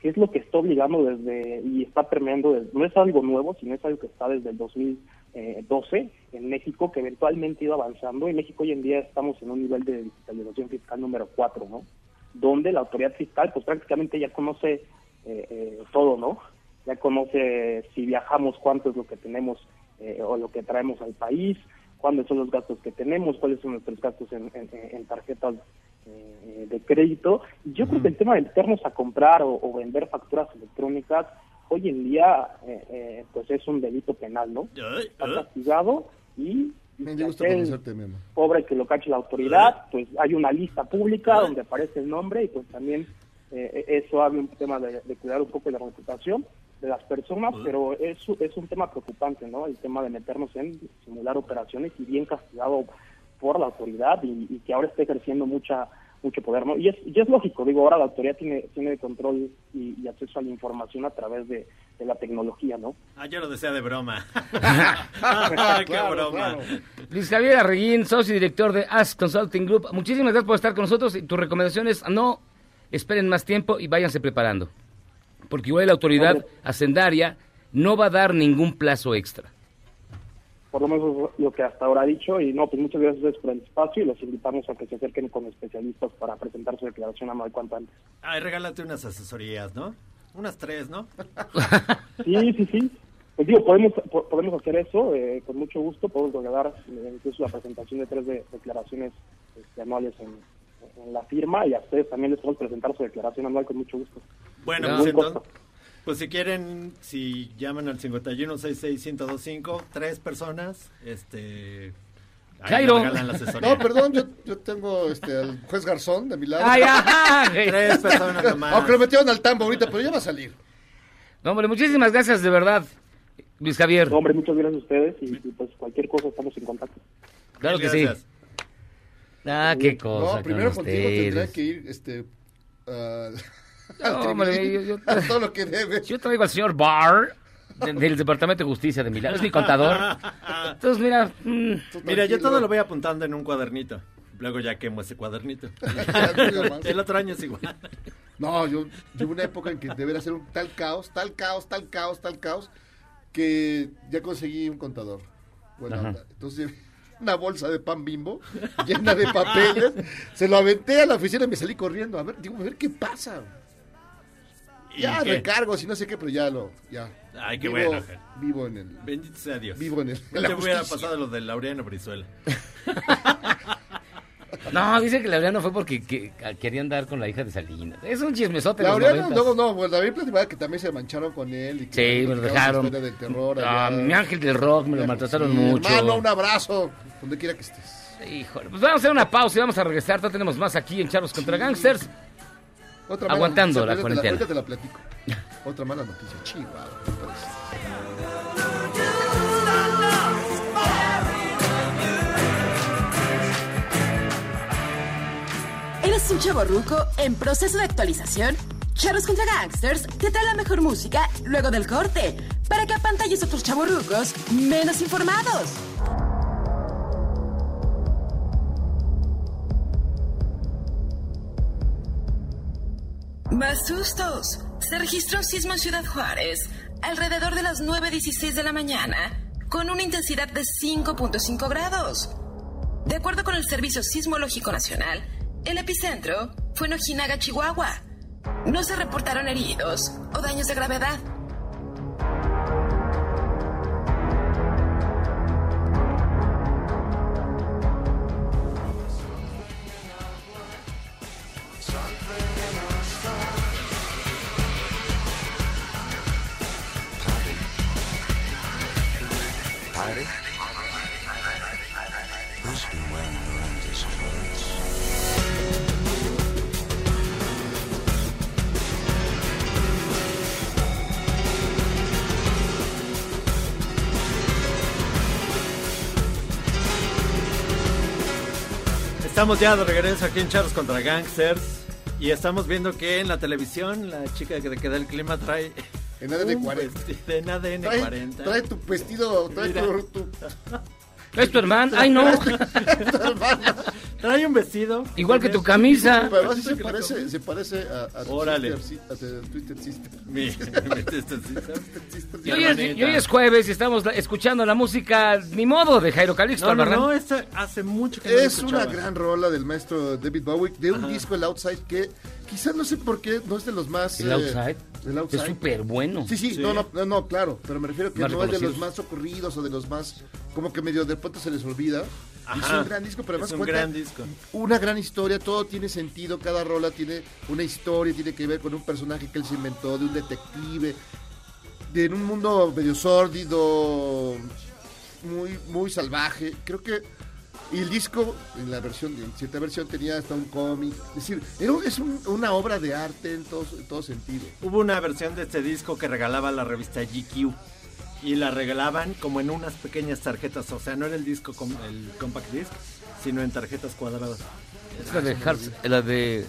que es lo que está obligando desde, y está permeando, desde- no es algo nuevo, sino es algo que está desde el 2012 en México, que eventualmente ha ido avanzando, y México hoy en día estamos en un nivel de digitalización fiscal número 4, ¿no? Donde la autoridad fiscal, pues prácticamente ya conoce eh, eh, todo, ¿no? Ya conoce si viajamos, cuánto es lo que tenemos eh, o lo que traemos al país, cuáles son los gastos que tenemos, cuáles son nuestros gastos en, en- en tarjetas eh, de crédito. Y Yo creo que el tema de meternos a comprar o, o vender facturas electrónicas hoy en día eh, eh, pues es un delito penal, ¿no? Está castigado y conocerte, Memo. pobre que lo cache la autoridad, pues hay una lista pública donde aparece el nombre y pues también eh, eso habla un tema de, de cuidar un poco la reputación de las personas, pero es, es un tema preocupante, ¿no? El tema de meternos en simular operaciones y bien castigado por la autoridad y, y que ahora esté ejerciendo mucha mucho poder, ¿no? Y es, y es lógico, digo, ahora la autoridad tiene, tiene control y, y acceso a la información a través de, de la tecnología, ¿no? Ah, yo lo decía de broma. Ah, Qué Claro, broma. claro. Luis Javier Arreguín, socio y director de Ask Consulting Group. Muchísimas gracias por estar con nosotros. Y tu recomendación es no esperen más tiempo y váyanse preparando. Porque igual la autoridad hacendaria no va a dar ningún plazo extra. por lo menos lo que hasta ahora ha dicho y no, pues muchas gracias a ustedes por el espacio y los invitamos a que se acerquen con especialistas para presentar su declaración anual cuanto antes. Ay, regálate unas asesorías, ¿no? Unas tres, ¿no? Sí, sí, sí. Pues digo, podemos, po- podemos hacer eso eh, con mucho gusto, podemos regalar eh, incluso la presentación de tres de- declaraciones este, anuales en, en la firma y a ustedes también les podemos presentar su declaración anual con mucho gusto. Bueno, pues entonces, pues si quieren, si llaman al 5166-1025, tres personas, este... Jairo. No, perdón, yo, yo tengo este, al juez Garzón de mi lado. Ay, ajá. Tres personas nomás. Aunque lo metieron al tambo ahorita, pero ya va a salir. No, hombre, muchísimas gracias de verdad, Luis Javier. No, hombre, muchas gracias a ustedes y, y, pues cualquier cosa estamos en contacto. Claro que Mil sí. Ah, qué cosa. No, primero con contigo ustedes. que ir este, a- No, hombre, yo- yo- a todo lo que debe. Yo traigo al señor Barr de- del Departamento de Justicia de Milán. Es mi contador. Entonces, mira. mm, Mira, yo todo lo voy apuntando en un cuadernito. Luego ya quemo ese cuadernito. El otro año es igual. No, yo llevo una época en que debería ser un tal caos, tal caos, tal caos, tal caos, que ya conseguí un contador. Onda. Entonces, una bolsa de pan bimbo llena de papeles, se lo aventé a la oficina y me salí corriendo. A ver, digo, a ver qué pasa. Ya, qué? recargos y no sé qué, pero ya lo. Ya. Ay, qué Vivo- bueno. Vivo en el. Bendito sea Dios. Vivo en el. No en la te hubiera pasado lo de Laureano Brizuela. No, dice que Laureano fue porque que- quería andar con la hija de Salinas. Es un chismesote. Laureano, luego no, pues David platicaba que también se mancharon con él. Y que Sí, me lo dejaron. la historia del terror Ah, mi ángel del rock, me lo maltrataron Sí, mucho. Hermano, un abrazo, donde quiera que estés. Híjole, pues vamos a hacer una pausa y vamos a regresar. Todavía tenemos más aquí en Charlos contra Gangsters. Otra mala Aguantando noticia, la te cuarentena. ahorita te la platico. Otra mala noticia, chihuahua. me parece. ¿Eres un chavo ruco en proceso de actualización? Charros contra Gangsters te trae la mejor música luego del corte para que apantalles a otros chavorrucos menos informados. Más sustos. Se registró sismo en Ciudad Juárez alrededor de las 9.16 de la mañana con una intensidad de 5.5 grados. De acuerdo con el Servicio Sismológico Nacional, el epicentro fue en Ojinaga, Chihuahua. No se reportaron heridos o daños de gravedad. Estamos ya de regreso aquí en Charlos contra Gangsters. Y estamos viendo que en la televisión la chica que te queda el clima trae. En ADN un 40. vestido- En ADN Trae, 40. trae tu vestido, trae Mira. tu, tu- ¿Es tu hermano? Ay, no. Trae un vestido. Igual que tu camisa. Pero así se parece, se parece a, a tu Órale. sister, sí, a tu Twisted Sister. Mi- mi hoy, es, y hoy es jueves y estamos escuchando la música, ni modo, de Jairo Calixto No, no, no, esta hace mucho que no Es una gran rola del maestro David Bowie, de un Ajá. disco, el Outside, que quizás no sé por qué no es de los más... El eh, Outside el Outside. es súper bueno. Sí, sí, No, no, no, no, claro, pero me refiero que Más no es de los más ocurridos o de los más, como que medio de pronto se les olvida. Ajá. Es un gran disco, pero además Es un gran disco. una gran historia, todo tiene sentido, cada rola tiene una historia, tiene que ver con un personaje que él se inventó, de un detective, de en un mundo medio sórdido, muy, muy salvaje. Creo que y el disco, en la versión, en cierta versión tenía hasta un cómic. Es decir, era un- es un- una obra de arte en todo, en todo sentido. Hubo una versión de este disco que regalaba la revista GQ. Y la regalaban como en unas pequeñas tarjetas. O sea, no era el disco, com- el compact disc, sino en tarjetas cuadradas. Es la de, Hearts, la de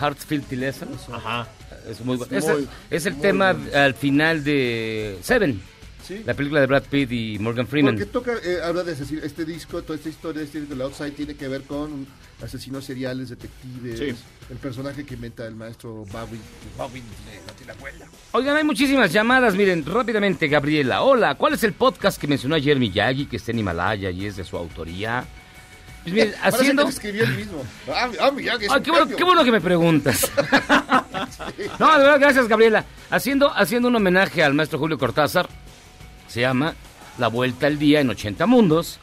Heartfield Lessons. Ajá. Es muy bueno. Es Es, el- muy- es el muy tema bueno. al final de Seven. Sí. La película de Brad Pitt y Morgan Freeman. Porque toca, eh, habla de asesino, este disco, toda esta historia de este disco, el Outside, tiene que ver con asesinos seriales, detectives, Sí. el personaje que inventa el maestro Bowie. Bowie de la. Oigan, hay muchísimas llamadas. Miren, rápidamente, Gabriela. Hola, ¿cuál es el podcast que mencionó ayer Miyagi, que está en Himalaya y es de su autoría? Pues miren, haciendo... que escribió él mismo. Ah, ah, es Ah, bueno, qué bueno que me preguntas. no, de verdad, gracias, Gabriela. Haciendo, haciendo un homenaje al maestro Julio Cortázar, se llama La Vuelta al Día en 80 Mundos,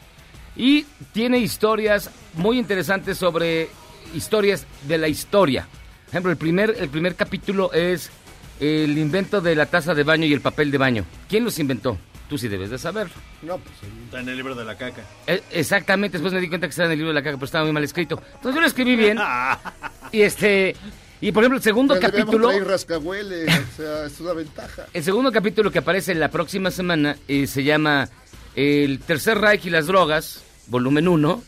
y tiene historias muy interesantes sobre historias de la historia. Por ejemplo, el primer, el primer capítulo es el invento de la taza de baño y el papel de baño. ¿Quién los inventó? Tú sí debes de saberlo. No, pues Está en el libro de la caca. Eh, Exactamente, después me di cuenta que estaba en el libro de la caca, pero estaba muy mal escrito. Entonces yo lo escribí bien. Y este. Y por ejemplo, el segundo debemos capítulo. traer rascahuele, o sea, es una ventaja. El segundo capítulo que aparece la próxima semana eh, se llama El Tercer Reich y las Drogas, volumen 1,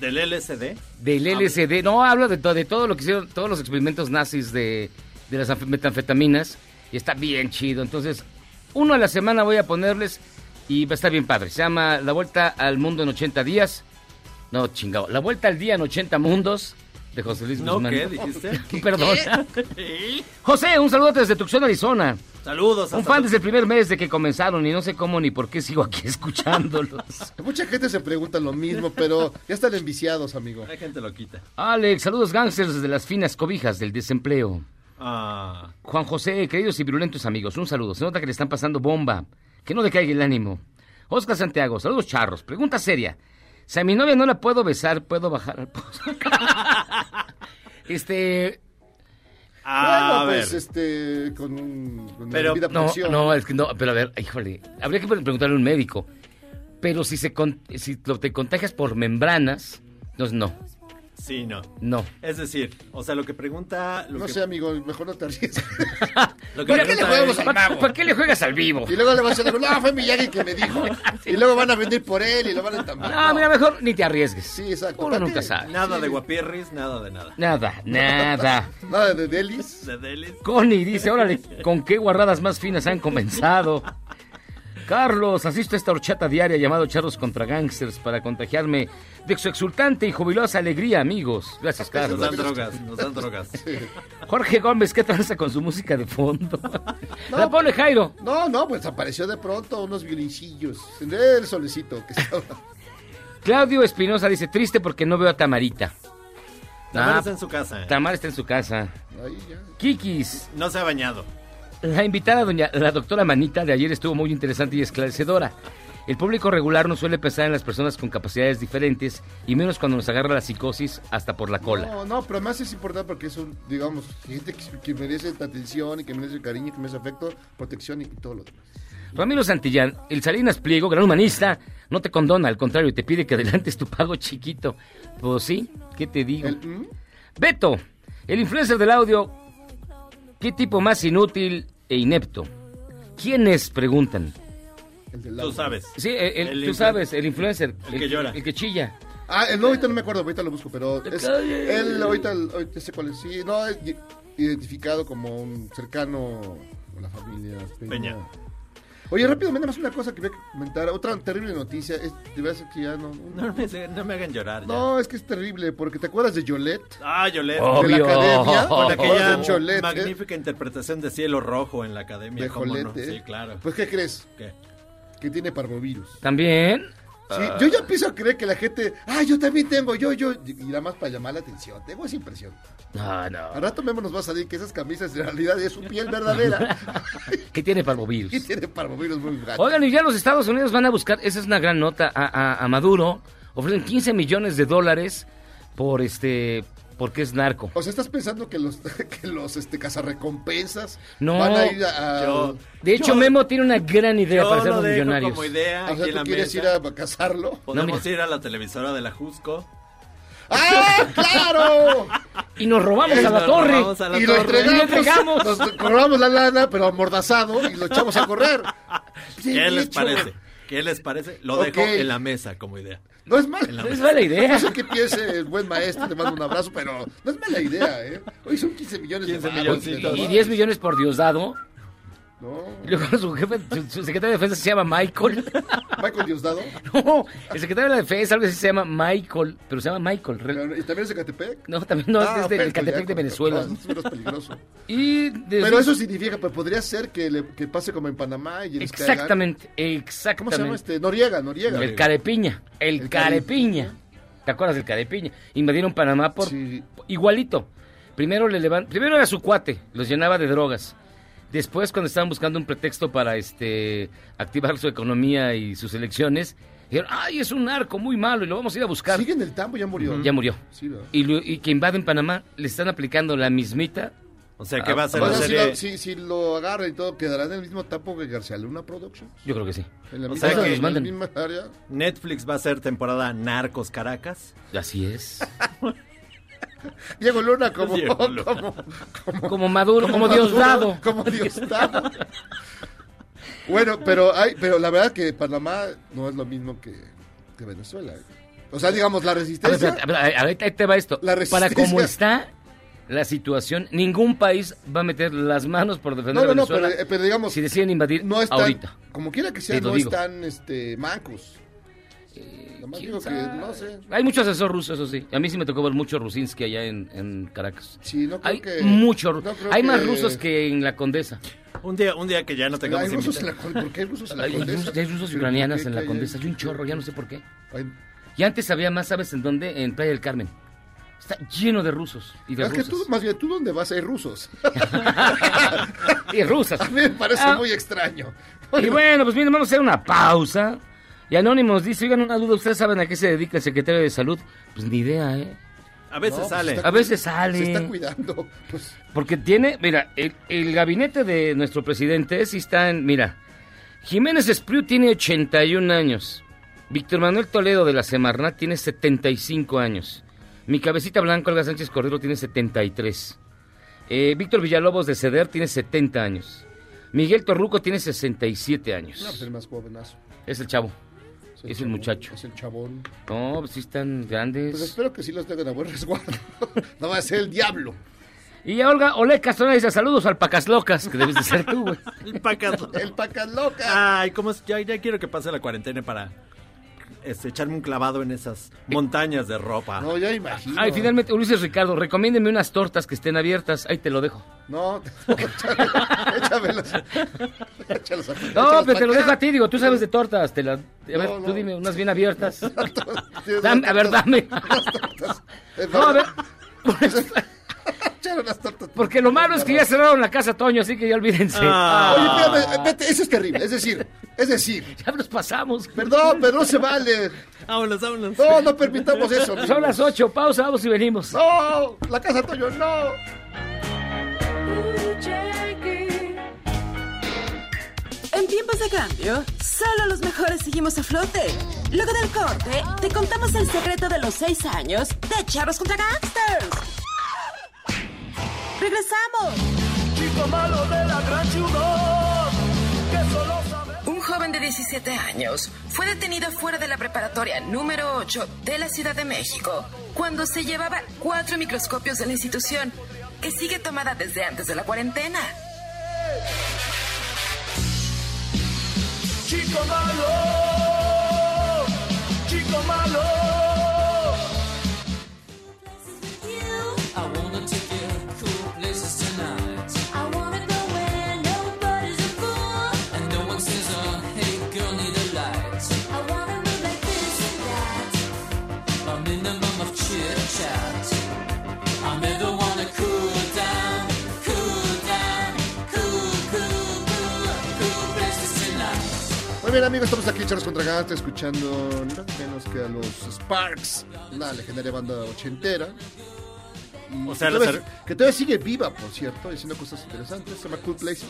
Del LSD. del LSD. No, habla de, to- de todo lo que hicieron, todos los experimentos nazis de, de las anf- metanfetaminas. Y está bien chido. Entonces, uno a la semana voy a ponerles y va a estar bien padre. Se llama La Vuelta al Mundo en 80 días. No, chingado. La Vuelta al Día en 80 Mundos de José Luis ¿No Guzmán. qué dijiste? Perdón. ¿Qué? José, un saludo desde Tucson, Arizona. Saludos. Un fan desde el primer mes de que comenzaron y no sé cómo ni por qué sigo aquí escuchándolos. Mucha gente se pregunta lo mismo, pero ya están enviciados, amigo. Hay gente lo quita. Alex, saludos gangsters desde las finas cobijas del desempleo. Ah, Juan José, queridos y virulentos amigos, un saludo. Se nota que le están pasando bomba. Que no le caiga el ánimo. Oscar Santiago, saludos charros. Pregunta seria. Si a mi novia no la puedo besar, ¿puedo bajar al pozo? este... a bueno, pues ver. este, con, un- con Pero- No, presión. no, es que no, pero a ver, híjole, habría que pre- preguntarle a un médico. Pero si se con- si lo- te contagias por membranas, entonces no, Sí, no. no. Es decir, o sea, lo que pregunta... Lo No que, sé, amigo, mejor no te arriesgues. que ¿Para qué le es- al mago? ¿Para qué le juegas al vivo? Y luego le vas a decir, no, fue Miyagi que me dijo. Y luego van a venir por él y lo van a entambar. No, mira, mejor ni te arriesgues. Sí, exacto. Uno ¿Para nunca sabe. Nada de guapirris, nada de nada. Nada, nada. Nada de delis. De delis. Connie dice, órale, ¿con qué guarradas más finas han comenzado? Carlos, asisto a esta horchata diaria llamado Charros contra Gangsters para contagiarme de su exultante y jubilosa alegría, amigos. Gracias, Nos Carlos. dan drogas, nos dan drogas. Jorge Gómez, ¿qué tranza con su música de fondo? La pone Jairo. No, no, pues apareció de pronto unos violincillos. El solecito que estaba. Claudio Espinosa dice, triste porque no veo a Tamarita. Tamara Ah, está en su casa. ¿eh? Tamara está en su casa. Ahí ya. Kikis, No se ha bañado. La invitada, doña, la doctora Manita, de ayer estuvo muy interesante y esclarecedora. El público regular no suele pensar en las personas con capacidades diferentes y menos cuando nos agarra la psicosis hasta por la cola. No, no, pero más es importante porque son, digamos, gente que, que merece atención y que merece cariño, que merece afecto, protección y, y todo lo demás. Ramiro Santillán, el Salinas Pliego, gran humanista, no te condona, al contrario, te pide que adelantes tu pago chiquito. Pues sí, ¿qué te digo? El, ¿mm? Beto, el influencer del audio, ¿qué tipo más inútil e inepto? ¿Quiénes? Preguntan. El del Tú sabes. Sí, el- el- El tú sabes, el influencer. El que llora. El que chilla. Ah, el no, ahorita no me acuerdo, ahorita lo busco, pero es, él ahorita, ahorita sé cuál es. Sí, no, es identificado como un cercano a la familia Peña. Peña. Oye, rápidamente más una cosa que voy a comentar. Otra terrible noticia. Es, de veras que ya no... No me, no me hagan llorar. ya. No, es que es terrible, porque ¿te acuerdas de Yolette? Ah, Yolette. De la Obvio. academia, Con ¿te aquella de Yolette? eh? magnífica interpretación de Cielo Rojo en la academia. De. Jolette, ¿eh? Sí, claro. Pues, ¿qué crees? ¿Qué? Que tiene parvovirus. ¿También? Sí, yo ya empiezo a creer que la gente, ah, yo también tengo, yo, yo, y nada más para llamar la atención. Tengo esa impresión. No, no. Al rato mismo nos va a salir que esas camisas en realidad es su piel verdadera. ¿Qué tiene parvovirus? y tiene parvovirus muy gacho. Oigan, y ya los Estados Unidos van a buscar, esa es una gran nota, a, a- a Maduro. Ofrecen 15 millones de dólares por este, porque es narco. O sea, ¿estás pensando que los, que los este, cazarrecompensas No, van a ir a... a- yo- De hecho, Yo- Memo tiene una gran idea Yo para ser lo los dejo millonarios. como idea o sea, aquí en ¿tú la quieres mesa. ir a cazarlo? Podemos No, ir a la televisora de la Jusco. ¡Ah, claro! Y nos robamos a la torre. robamos a la y lo torre. Y lo entregamos, entregamos. nos cobramos la lana, pero amordazado, y lo echamos a correr. ¿Qué les hecho. parece? ¿Qué les parece? Lo Ok. dejo en la mesa como idea. No es mala. No es mala idea. No sé qué piense el buen maestro, le mando un abrazo, pero no es mala idea, ¿eh? Hoy son 15 millones 15 de. ¿no? Y 10 millones por Diosdado. No. Y luego su jefe, su, secretario de defensa se llama Michael. Michael Diosdado. No, el secretario de la defensa algo así se llama Michael, pero se llama Michael. ¿Y también es de Catepec? No, también no, Ah, es del pero Catepec de Venezuela. no, es menos peligroso. Y de- Pero eso significa, pues podría ser que, le, que pase como en Panamá y les caigan- Exactamente, ¿Cómo se llama exactamente. este? Noriega, Noriega. El carepiña, el, El carepiña. ¿Te acuerdas del carepiña? Invadieron Panamá por Sí. igualito. Primero le levan- primero era su cuate, los llenaba de drogas. Después cuando estaban buscando un pretexto para este activar su economía y sus elecciones, dijeron, "Ay, es un narco muy malo y lo vamos a ir a buscar." Sigue en el tambo, ya murió. Ya murió. Sí, ¿verdad? Y, lo- y que invaden Panamá, le están aplicando la mismita. O sea, que va a ser Bueno, la si, serie... lo, si, si lo agarra y todo, ¿quedará en el mismo tampo que García Luna Productions? Yo creo que sí. En la O misma, sea que en nos la mandan. misma área. Netflix va a ser temporada Narcos Caracas. Así es. Diego Luna como, Diego Luna. como, como, Como Maduro, como Diosdado. Como Diosdado. bueno, pero hay, pero la verdad que Panamá no es lo mismo que, que Venezuela. O sea, digamos, la A ver, resistencia. espérate, a ver, a ver, ahí te va esto. La Para como está la situación, ningún país va a meter las manos por defender no, no, a no, Venezuela pero, eh, pero digamos, si deciden invadir no están, ahorita. como quiera que sea, no digo. están este, mancos. Nomás ¿Quién digo que, no sé. Hay mucho asesor ruso, eso sí. A mí sí me tocó ver mucho Rusinski allá en, en Caracas. Sí, no creo Hay que. mucho. no creo hay más que- rusos que en la Condesa. Un día, un día que ya no Hay tengamos rusos en la, ¿Por qué hay rusos en la Hay, hay Condesa? rusos, hay rusos y ¿Pero ucranianas en la hay- Condesa. Hay un chorro, ya no sé por qué. hay- Y antes había más, ¿sabes en dónde? En Playa del Carmen. Está lleno de rusos y de Es que tú, más bien, ¿tú dónde vas? Hay rusos. y rusas. A mí me parece Ah. muy extraño. Y bueno, pues miren, vamos a hacer una pausa. Y Anónimos dice, oigan, una duda, ¿ustedes saben a qué se dedica el secretario de Salud? Pues ni idea, ¿eh? A veces No, pues sale. A veces Se sale. está cuidando. Pues, Porque tiene, mira, el, el gabinete de nuestro presidente sí está en, mira, Jiménez Espriu tiene 81 años. Víctor Manuel Toledo de la Semarnat tiene 75 años. Mi cabecita blanca, Olga Sánchez Cordero, tiene 73. Eh, Víctor Villalobos de Ceder tiene 70 años. Miguel Torruco tiene 67 años. no, pues el más jovenazo. Es el chavo. Es el Es el chabón, muchacho. Es el chabón. No, pues sí están grandes. Pues espero que sí los tengan a buen resguardo. no va a ser el diablo. Y Olga Ole Castrona dice saludos al Pacas Locas, que debes de ser tú, güey. El pacas. El pacas loca. Ay, ¿cómo es? Ya, ya quiero que pase la cuarentena para este, echarme un clavado en esas montañas de ropa. No, ya imagino. Ay, finalmente, Ulises Ricardo, recomiéndeme unas tortas que estén abiertas. Ahí te lo dejo. No, échame- échamelas. Échalas a- No, pero te lo dejo a ti, digo, tú sabes de tortas. Te la... A ver, No, tú dime, unas bien abiertas. Dame, a ver, dame. unas tortas. No, a ver. Tortas. Porque lo malo es que ya cerraron la casa, Toño, así que ya olvídense. Ah. Oye, espérame, vete, eso es terrible. Es decir, es decir, Ya nos pasamos. perdón, pero no se vale. Vámonos, vámonos. No, no permitamos eso. Son las ocho, pausa, vamos y venimos. No, la casa Toño, no. En tiempos de cambio, solo los mejores seguimos a flote. Luego del corte, te contamos el secreto de los seis años de Charros contra Gangsters. ¡Regresamos! Un joven de 17 años fue detenido fuera de la preparatoria número 8 de la Ciudad de México cuando se llevaba cuatro microscopios de la institución, que sigue tomada desde antes de la cuarentena. Chico malo, chico malo. Muy bien, amigos, estamos aquí, Charlos contra Gante, escuchando nada menos que a los Sparks, una legendaria banda ochentera. Y O sea, que, todavía, que todavía sigue viva, por cierto, diciendo cosas interesantes. Se llama Cool Places,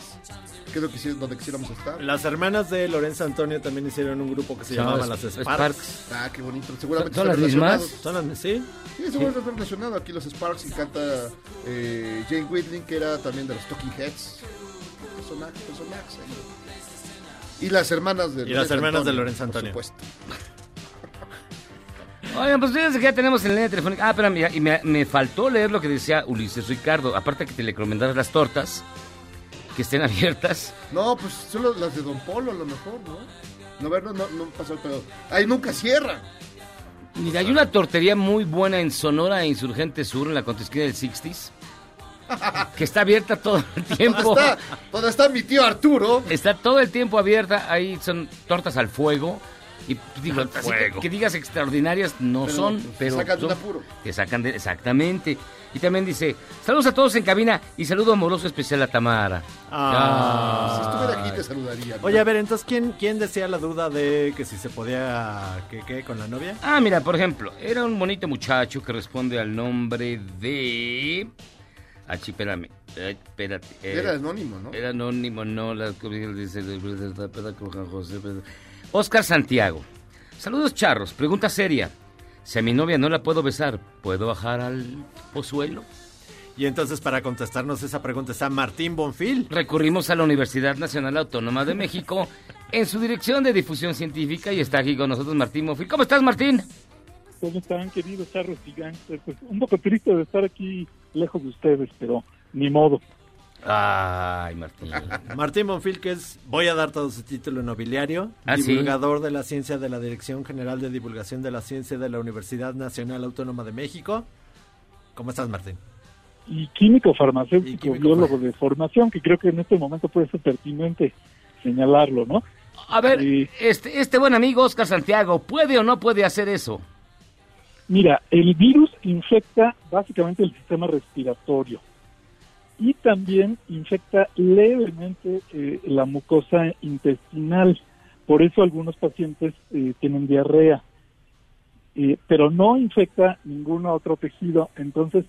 que es lo que, donde quisiéramos estar. Las hermanas de Lorenzo Antonio también hicieron un grupo que se Se llama llamaba Las Sp- Sparks. Sparks. Ah, qué bonito. Seguramente ¿Son están las mismas? Son las, sí. Sí, seguramente están relacionados. Aquí los Sparks y canta eh, Jane Whitling, que era también de los Talking Heads. Personajes, personajes ahí. Y las hermanas de Y las hermanas de Lorenzo Antonio. Por supuesto. Oigan, pues fíjense que ya tenemos en línea telefónica. Ah, pero mira, y me, me faltó leer lo que decía Ulises Ricardo. Aparte que te le recomendaras las tortas, que estén abiertas. No, pues solo las de Don Polo a lo mejor, ¿no? No, ver, no, no, no pasó, pero ahí nunca cierran. Mira, hay una tortería muy buena en Sonora, Insurgente Sur, en la contraesquina del 60s, que está abierta todo el tiempo. ¿Dónde está, mi tío Arturo? Está todo el tiempo abierta. Ahí son tortas al fuego. Y digo, así que, fuego. que digas extraordinarias no Pero, son, te pero sacan de apuro. te sacan de exactamente. Y también dice, saludos a todos en cabina y saludo amoroso especial a Tamara. Ah. Si estuviera aquí te saludaría. ¿no? Oye, a ver, entonces, ¿quién, ¿quién decía la duda de que si se podía, que qué, con la novia? Ah, mira, por ejemplo, era un bonito muchacho que responde al nombre de... Ah, sí, espérame. eh, espérate. eh, Era anónimo, ¿no? Era anónimo, no. La, dice, José, Oscar Santiago. Saludos, charros. Pregunta seria. Si a mi novia no la puedo besar, ¿puedo bajar al pozuelo? Y entonces, para contestarnos esa pregunta está Martín Bonfil. Recurrimos a la Universidad Nacional Autónoma de México en su dirección de difusión científica y está aquí con nosotros Martín Mofil. ¿Cómo estás, Martín? ¿Cómo están, queridos charros gigantes? Pues un poco triste de estar aquí lejos de ustedes, pero ni modo. Ay, Martín. Martín Bonfil, que es, voy a dar todo su título nobiliario, Ah, ¿sí? divulgador de la ciencia de la Dirección General de Divulgación de la Ciencia de la Universidad Nacional Autónoma de México. ¿Cómo estás, Martín? Y químico farmacéutico, Y químico biólogo de formación, que creo que en este momento puede ser pertinente señalarlo, ¿no? A ver, Y- este, este buen amigo Oscar Santiago, ¿puede o no puede hacer eso? Mira, el virus infecta básicamente el sistema respiratorio y también infecta levemente eh, la mucosa intestinal. Por eso algunos pacientes eh, tienen diarrea, Eh, pero no infecta ningún otro tejido. Entonces,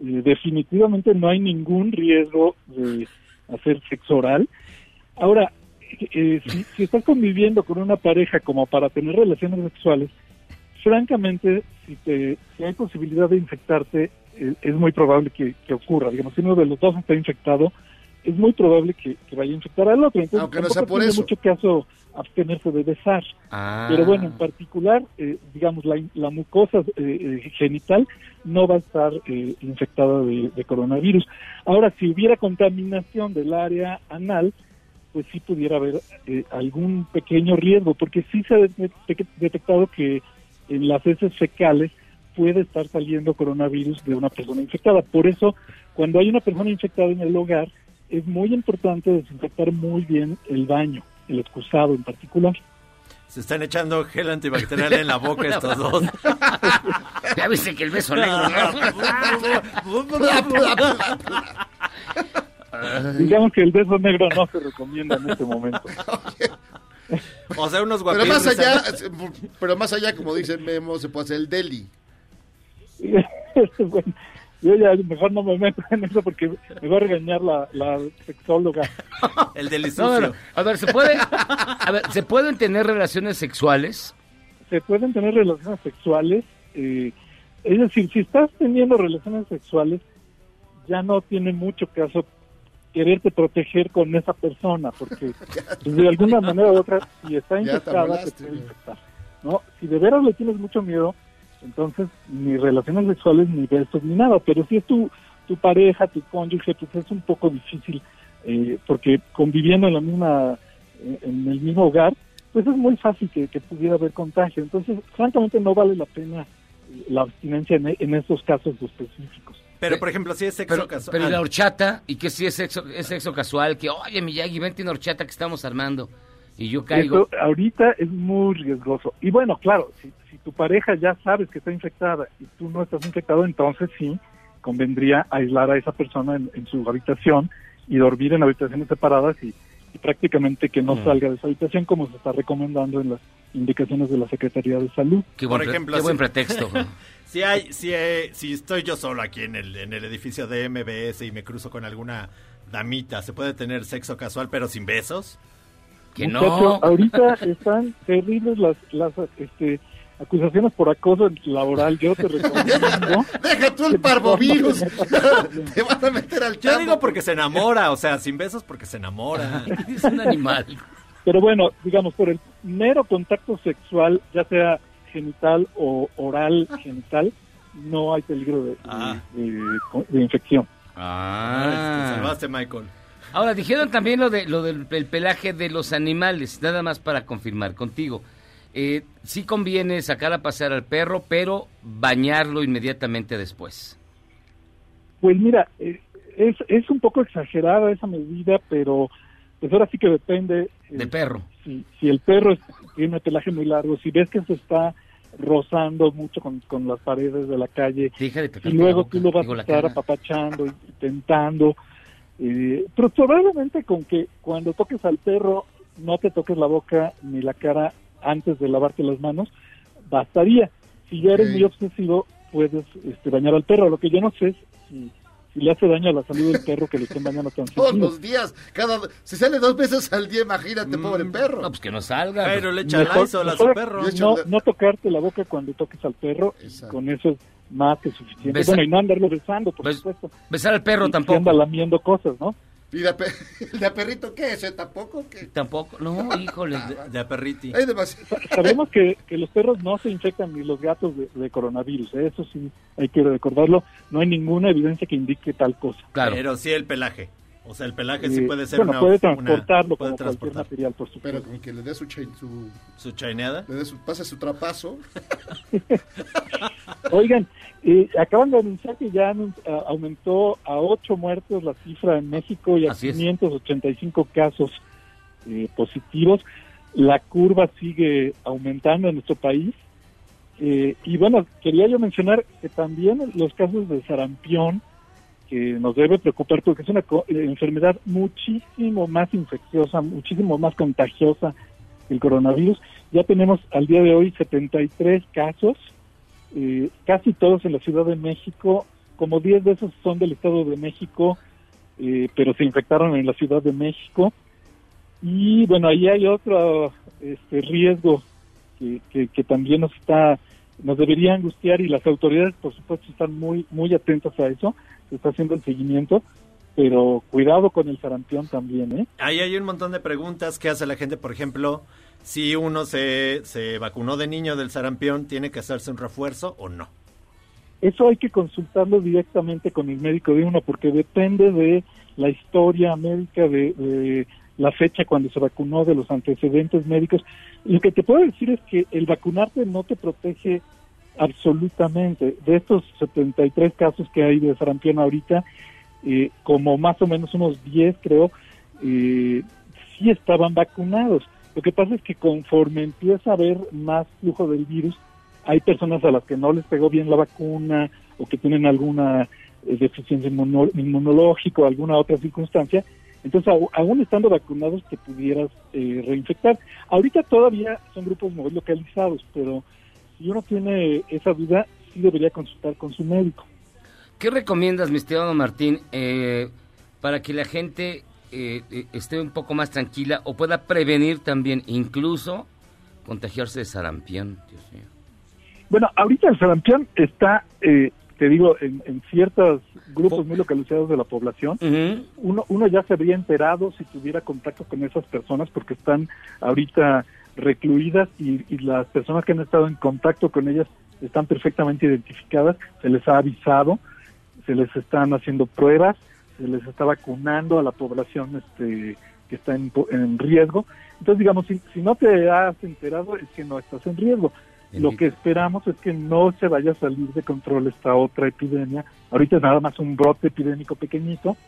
eh, definitivamente no hay ningún riesgo de hacer sexo oral. Ahora, eh, si, si estás conviviendo con una pareja como para tener relaciones sexuales, francamente, si, te, si hay posibilidad de infectarte, eh, es muy probable que, que ocurra. Digamos, si uno de los dos está infectado, es muy probable que, que vaya a infectar al otro. Entonces, Aunque no sea por tiene eso. mucho caso abstenerse de besar. Ah. Pero bueno, en particular, eh, digamos, la, la mucosa eh, eh, genital no va a estar eh, infectada de, de coronavirus. Ahora, si hubiera contaminación del área anal, pues sí pudiera haber eh, algún pequeño riesgo, porque sí se ha de- de- detectado que en las heces fecales puede estar saliendo coronavirus de una persona infectada. Por eso, cuando hay una persona infectada en el hogar, es muy importante desinfectar muy bien el baño, el excusado en particular. Se están echando gel antibacterial en la boca estos dos. Ya viste que el beso negro. Digamos que el beso negro no se recomienda en este momento. O sea, unos Pero guapillos. más allá, pero más allá, como dice Memo, se puede hacer el deli. Bueno, yo ya mejor no me meto en eso porque me va a regañar la, la sexóloga. El No, delicioso. no, no. A ver, ¿se puede, a ver, ¿se pueden tener relaciones sexuales? Se pueden tener relaciones sexuales, eh, es decir, si estás teniendo relaciones sexuales, ya no tiene mucho caso quererte proteger con esa persona, porque pues, de alguna manera u otra, si está te infectada, te puede infectar. ¿no? Si de veras le tienes mucho miedo, entonces ni relaciones sexuales, ni besos, ni nada. Pero si es tu, tu pareja, tu cónyuge, pues es un poco difícil, eh, porque conviviendo en la misma, eh, en el mismo hogar, pues es muy fácil que, que pudiera haber contagio. Entonces, francamente, no vale la pena eh, la abstinencia en, en estos casos específicos. Pero, por ejemplo, si es sexo Pero, casual. pero ¿y la horchata, ¿y qué si es sexo, es sexo casual? Que, oye, Miyagi, vente una horchata que estamos armando. Y yo caigo. Eso ahorita es muy riesgoso. Y bueno, claro, si, si tu pareja ya sabes que está infectada y tú no estás infectado, entonces sí convendría aislar a esa persona en, en su habitación y dormir en habitaciones separadas y, y prácticamente que no Mm. salga de esa habitación como se está recomendando en las indicaciones de la Secretaría de Salud. Qué buen, por ejemplo, qué buen pretexto. Si hay, si, eh, si estoy yo solo aquí en el, en el edificio de MBS y me cruzo con alguna damita, ¿se puede tener sexo casual pero sin besos? que Muchacho, no. ahorita están terribles las, las este, acusaciones por acoso laboral. Yo te recomiendo. Deja tú el parvovirus. Te van a meter al Yo digo porque se enamora, o sea, sin besos porque se enamora. Es un animal. Pero bueno, digamos, por el mero contacto sexual, ya sea genital o oral genital, no hay peligro de, Ah. de- de infección. Ah, te salvaste, Michael. Ahora, dijeron también lo, de, lo del el pelaje de los animales, nada más para confirmar contigo. Eh, sí conviene sacar a pasear al perro, pero bañarlo inmediatamente después. Pues mira, eh, es, es un poco exagerada esa medida, pero pues ahora sí que depende. eh, Del perro. Si, si el perro es- tiene un pelaje muy largo, si ves que se está rozando mucho con, con las paredes de la calle, de y luego boca, tú lo vas a estar apapachando y tentando. eh, pero probablemente con que cuando toques al perro no te toques la boca ni la cara antes de lavarte las manos, bastaría. Si ya eres muy obsesivo, puedes este, bañar al perro. Lo que yo no sé es si, si le hace daño a la salud del perro que le estén bañando tan Todos los días. Cada, si sale dos veces al día, imagínate, pobre perro. No, pues que no salga. Pero le echa Mejor- Lysol a su mejor perro. No, no tocarte la boca cuando toques al perro, Exacto. con eso es más que suficiente. Besa- Bueno, y no andarlo besando, por Bes- supuesto. Besar al perro Y- y tampoco. anda lamiendo cosas, ¿no? ¿Y de, de a perrito qué es? ¿Eh? ¿Tampoco? ¿Qué? Tampoco. No, híjole. De, de a perriti. Sabemos que, que los perros no se infectan ni los gatos de, de coronavirus, ¿eh? eso sí hay que recordarlo. No hay ninguna evidencia que indique tal cosa. Claro. Pero sí el pelaje. O sea, el pelaje sí Eh, puede ser bueno, una... puede una- transportarlo puede como cualquier transportar. material, por Pero supuesto. con que le dé su, chain- su, ¿Su chaineada? le dé su, pase su trapazo. Oigan, eh, acaban de anunciar que ya aumentó a 8 muertos la cifra en México y a Así es. 585 casos eh, positivos. La curva sigue aumentando en nuestro país Eh, y bueno, quería yo mencionar que también los casos de sarampión, que nos debe preocupar porque es una co- eh, enfermedad muchísimo más infecciosa, muchísimo más contagiosa que el coronavirus. Ya tenemos al día de hoy 73 casos, eh, casi todos en la Ciudad de México, como 10 de esos son del Estado de México, eh, pero se infectaron en la Ciudad de México. Y bueno, ahí hay otro este, riesgo que, que, también nos está nos debería angustiar y las autoridades por supuesto están muy muy atentas a eso se está haciendo el seguimiento pero cuidado con el sarampión también eh Ahí hay un montón de preguntas que hace la gente, por ejemplo, si uno se, se vacunó de niño del sarampión, ¿tiene que hacerse un refuerzo o no? eso hay que consultarlo directamente con el médico de uno porque depende de la historia médica de, de la fecha cuando se vacunó de los antecedentes médicos. Lo que te puedo decir es que el vacunarte no te protege absolutamente. De estos 73 casos que hay de sarampión ahorita eh, como más o menos unos 10 creo eh, sí estaban vacunados lo que pasa es que conforme empieza a haber más flujo del virus hay personas a las que no les pegó bien la vacuna o que tienen alguna eh, deficiencia inmuno- inmunológica o alguna otra circunstancia, entonces aún estando vacunados te pudieras eh, reinfectar. Ahorita todavía son grupos muy localizados, pero si uno tiene esa duda, sí debería consultar con su médico. ¿Qué recomiendas, mi estimado Martín, eh, para que la gente eh, eh, esté un poco más tranquila o pueda prevenir también incluso contagiarse de sarampión? Dios mío. Bueno, ahorita el sarampión está, eh, te digo, en, en ciertos grupos muy localizados de la población. uno, uno ya se habría enterado si tuviera contacto con esas personas porque están ahorita recluidas y, y las personas que han estado en contacto con ellas están perfectamente identificadas, se les ha avisado, se les están haciendo pruebas, se les está vacunando a la población este, que está en, en riesgo. Entonces, digamos, si, si no te has enterado es que no estás en riesgo. Lo que esperamos es que no se vaya a salir de control esta otra epidemia. Ahorita es nada más un brote epidémico pequeñito,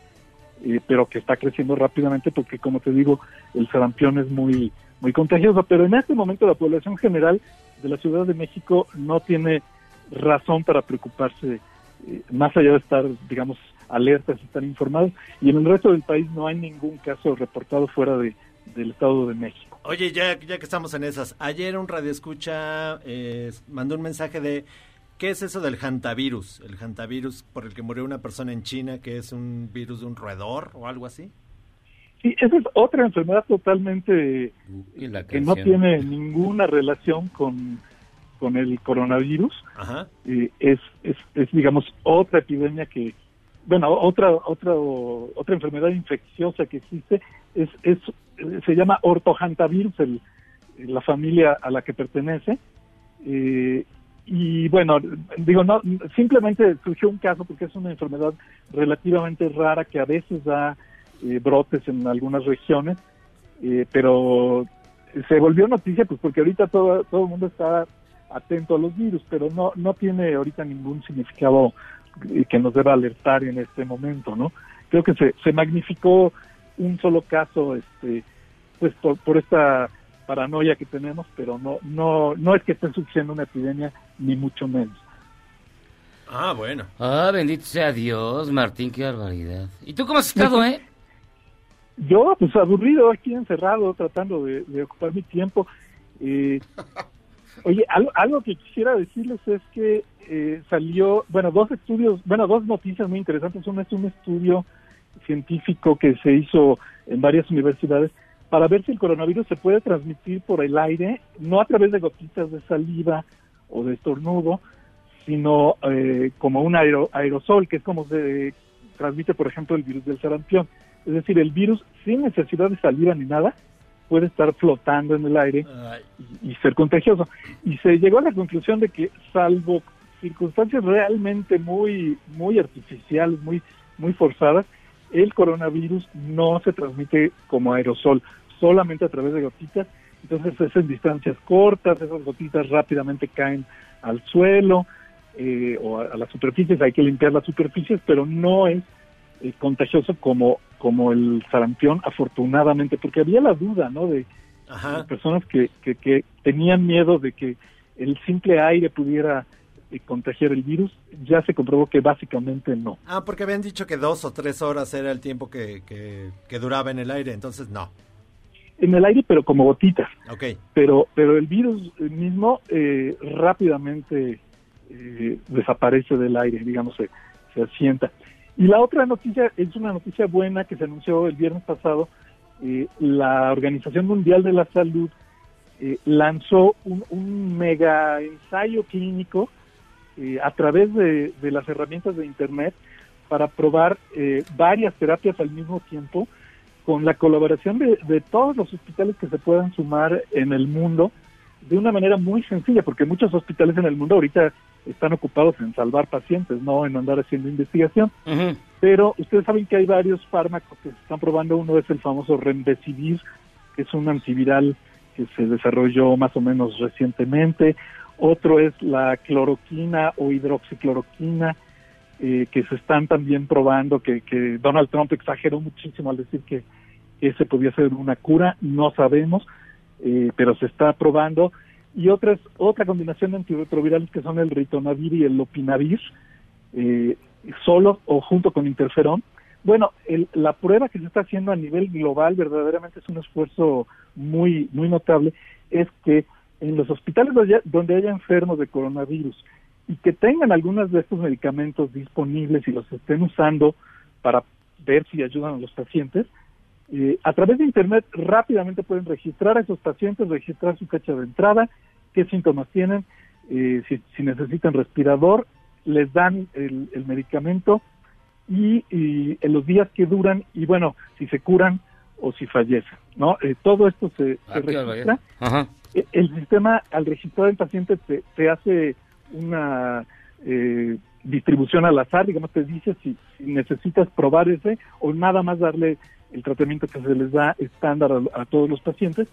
eh, pero que está creciendo rápidamente porque, como te digo, el sarampión es muy, muy contagioso. Pero en este momento la población general de la Ciudad de México no tiene razón para preocuparse, eh, más allá de estar, digamos, alertas y estar informados. Y en el resto del país no hay ningún caso reportado fuera de, del Estado de México. Oye, ya, ya que estamos en esas, ayer un radioescucha eh, mandó un mensaje de ¿qué es eso del hantavirus? El hantavirus por el que murió una persona en China, que es un virus de un roedor o algo así. Sí, esa es otra enfermedad totalmente Y la que no tiene ninguna relación con, con el coronavirus. Ajá. Eh, es, es, es, digamos, otra epidemia que, bueno, otra, otra, otra enfermedad infecciosa que existe, es, es, se llama ortohantavirus, el, la familia a la que pertenece. Eh, y bueno, digo, no, simplemente surgió un caso porque es una enfermedad relativamente rara que a veces da eh, brotes en algunas regiones, eh, pero se volvió noticia pues porque ahorita todo, todo el mundo está atento a los virus, pero no, no tiene ahorita ningún significado eh, que nos deba alertar en este momento, ¿no? Creo que se, se magnificó un solo caso, este, pues por, por esta paranoia que tenemos, pero no, no, no es que esté surgiendo una epidemia, ni mucho menos. Ah, bueno. Ah, bendito sea Dios, Martín, qué barbaridad. ¿Y tú cómo has estado, eh? Yo, pues aburrido aquí encerrado, tratando de, de ocupar mi tiempo. Eh, oye, algo, algo que quisiera decirles es que eh, salió, bueno, dos estudios, bueno, dos noticias muy interesantes. Uno es un estudio científico que se hizo en varias universidades para ver si el coronavirus se puede transmitir por el aire, no a través de gotitas de saliva o de estornudo, sino eh, como un aero- aerosol, que es como se transmite, por ejemplo, el virus del sarampión. Es decir, el virus sin necesidad de saliva ni nada puede estar flotando en el aire y, y ser contagioso. Y se llegó a la conclusión de que, salvo circunstancias realmente muy, muy artificiales, muy, muy forzadas, el coronavirus no se transmite como aerosol, solamente a través de gotitas. Entonces es en distancias cortas, esas gotitas rápidamente caen al suelo eh, o a, a las superficies, hay que limpiar las superficies, pero no es eh, contagioso como, como el sarampión, afortunadamente, porque había la duda, ¿no? De, de personas que, que, que tenían miedo de que el simple aire pudiera eh, contagiar el virus, ya se comprobó que básicamente no. Ah, porque habían dicho que dos o tres horas era el tiempo que, que, duraba en el aire, entonces no. En el aire, pero como gotitas. Ok. Pero, pero el virus mismo eh, rápidamente eh, desaparece del aire, digamos, se, se asienta. Y la otra noticia es una noticia buena que se anunció el viernes pasado. Eh, la Organización Mundial de la Salud eh, lanzó un, mega ensayo clínico eh, a través de, las herramientas de Internet para probar eh, varias terapias al mismo tiempo con la colaboración de todos los hospitales que se puedan sumar en el mundo de una manera muy sencilla, porque muchos hospitales en el mundo ahorita están ocupados en salvar pacientes, no en andar haciendo investigación. Pero ustedes saben que hay varios fármacos que se están probando. Uno es el famoso Remdesivir, que es un antiviral que se desarrolló más o menos recientemente. Otro es la cloroquina o hidroxicloroquina, eh, que se están también probando, que, que Donald Trump exageró muchísimo al decir que ese podía ser una cura. No sabemos, eh, pero se está probando. Y otra, es, otra combinación de antirretrovirales que son el ritonavir y el lopinavir, eh, solo o junto con interferón. Bueno, el- la prueba que se está haciendo a nivel global verdaderamente es un esfuerzo muy muy notable, es que en los hospitales donde haya, donde haya enfermos de coronavirus y que tengan algunos de estos medicamentos disponibles y los estén usando para ver si ayudan a los pacientes, eh, a través de Internet rápidamente pueden registrar a esos pacientes, registrar su fecha de entrada, qué síntomas tienen, eh, si, si necesitan respirador, les dan el, el medicamento y, y en los días que duran y bueno, si se curan o si fallecen, ¿no? Eh, todo esto se, se Ah, registra. Ajá. Eh, El sistema, al registrar el paciente, te, te hace una eh, distribución al azar, digamos, te dice si, si necesitas probar ese o nada más darle el tratamiento que se les da estándar a, a todos los pacientes.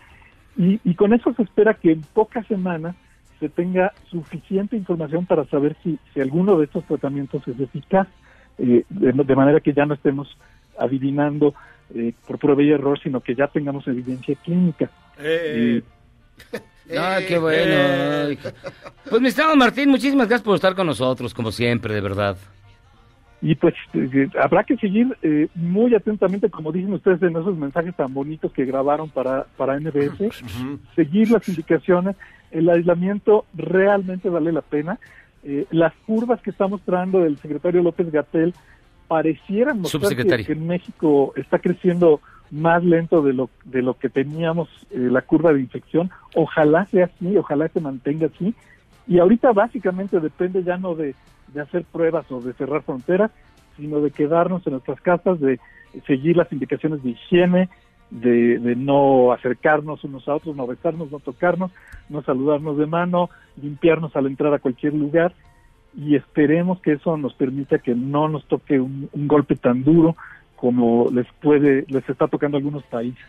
Y, y con eso se espera que en pocas semanas se tenga suficiente información para saber si, si alguno de estos tratamientos es eficaz, eh, de, de manera que ya no estemos adivinando eh, por prueba y error, sino que ya tengamos evidencia clínica. Eh, Ah, qué bueno. Ay, Pues mi estimado Martín, muchísimas gracias por estar con nosotros, como siempre, de verdad. Y pues eh, habrá que seguir eh, muy atentamente, como dicen ustedes en esos mensajes tan bonitos que grabaron para, para NBS, seguir las indicaciones. El aislamiento realmente vale la pena. Eh, las curvas que está mostrando el secretario López Gatel parecieran mostrar que en México está creciendo más lento de lo, de lo que teníamos eh, la curva de infección. Ojalá sea así, ojalá se mantenga así. Y ahorita básicamente depende ya no de, de hacer pruebas o de cerrar fronteras, sino de quedarnos en nuestras casas, de seguir las indicaciones de higiene, de, de no acercarnos unos a otros, no besarnos, no tocarnos, no saludarnos de mano, limpiarnos al entrar a cualquier lugar y esperemos que eso nos permita que no nos toque un, un golpe tan duro como les puede, les está tocando a algunos países.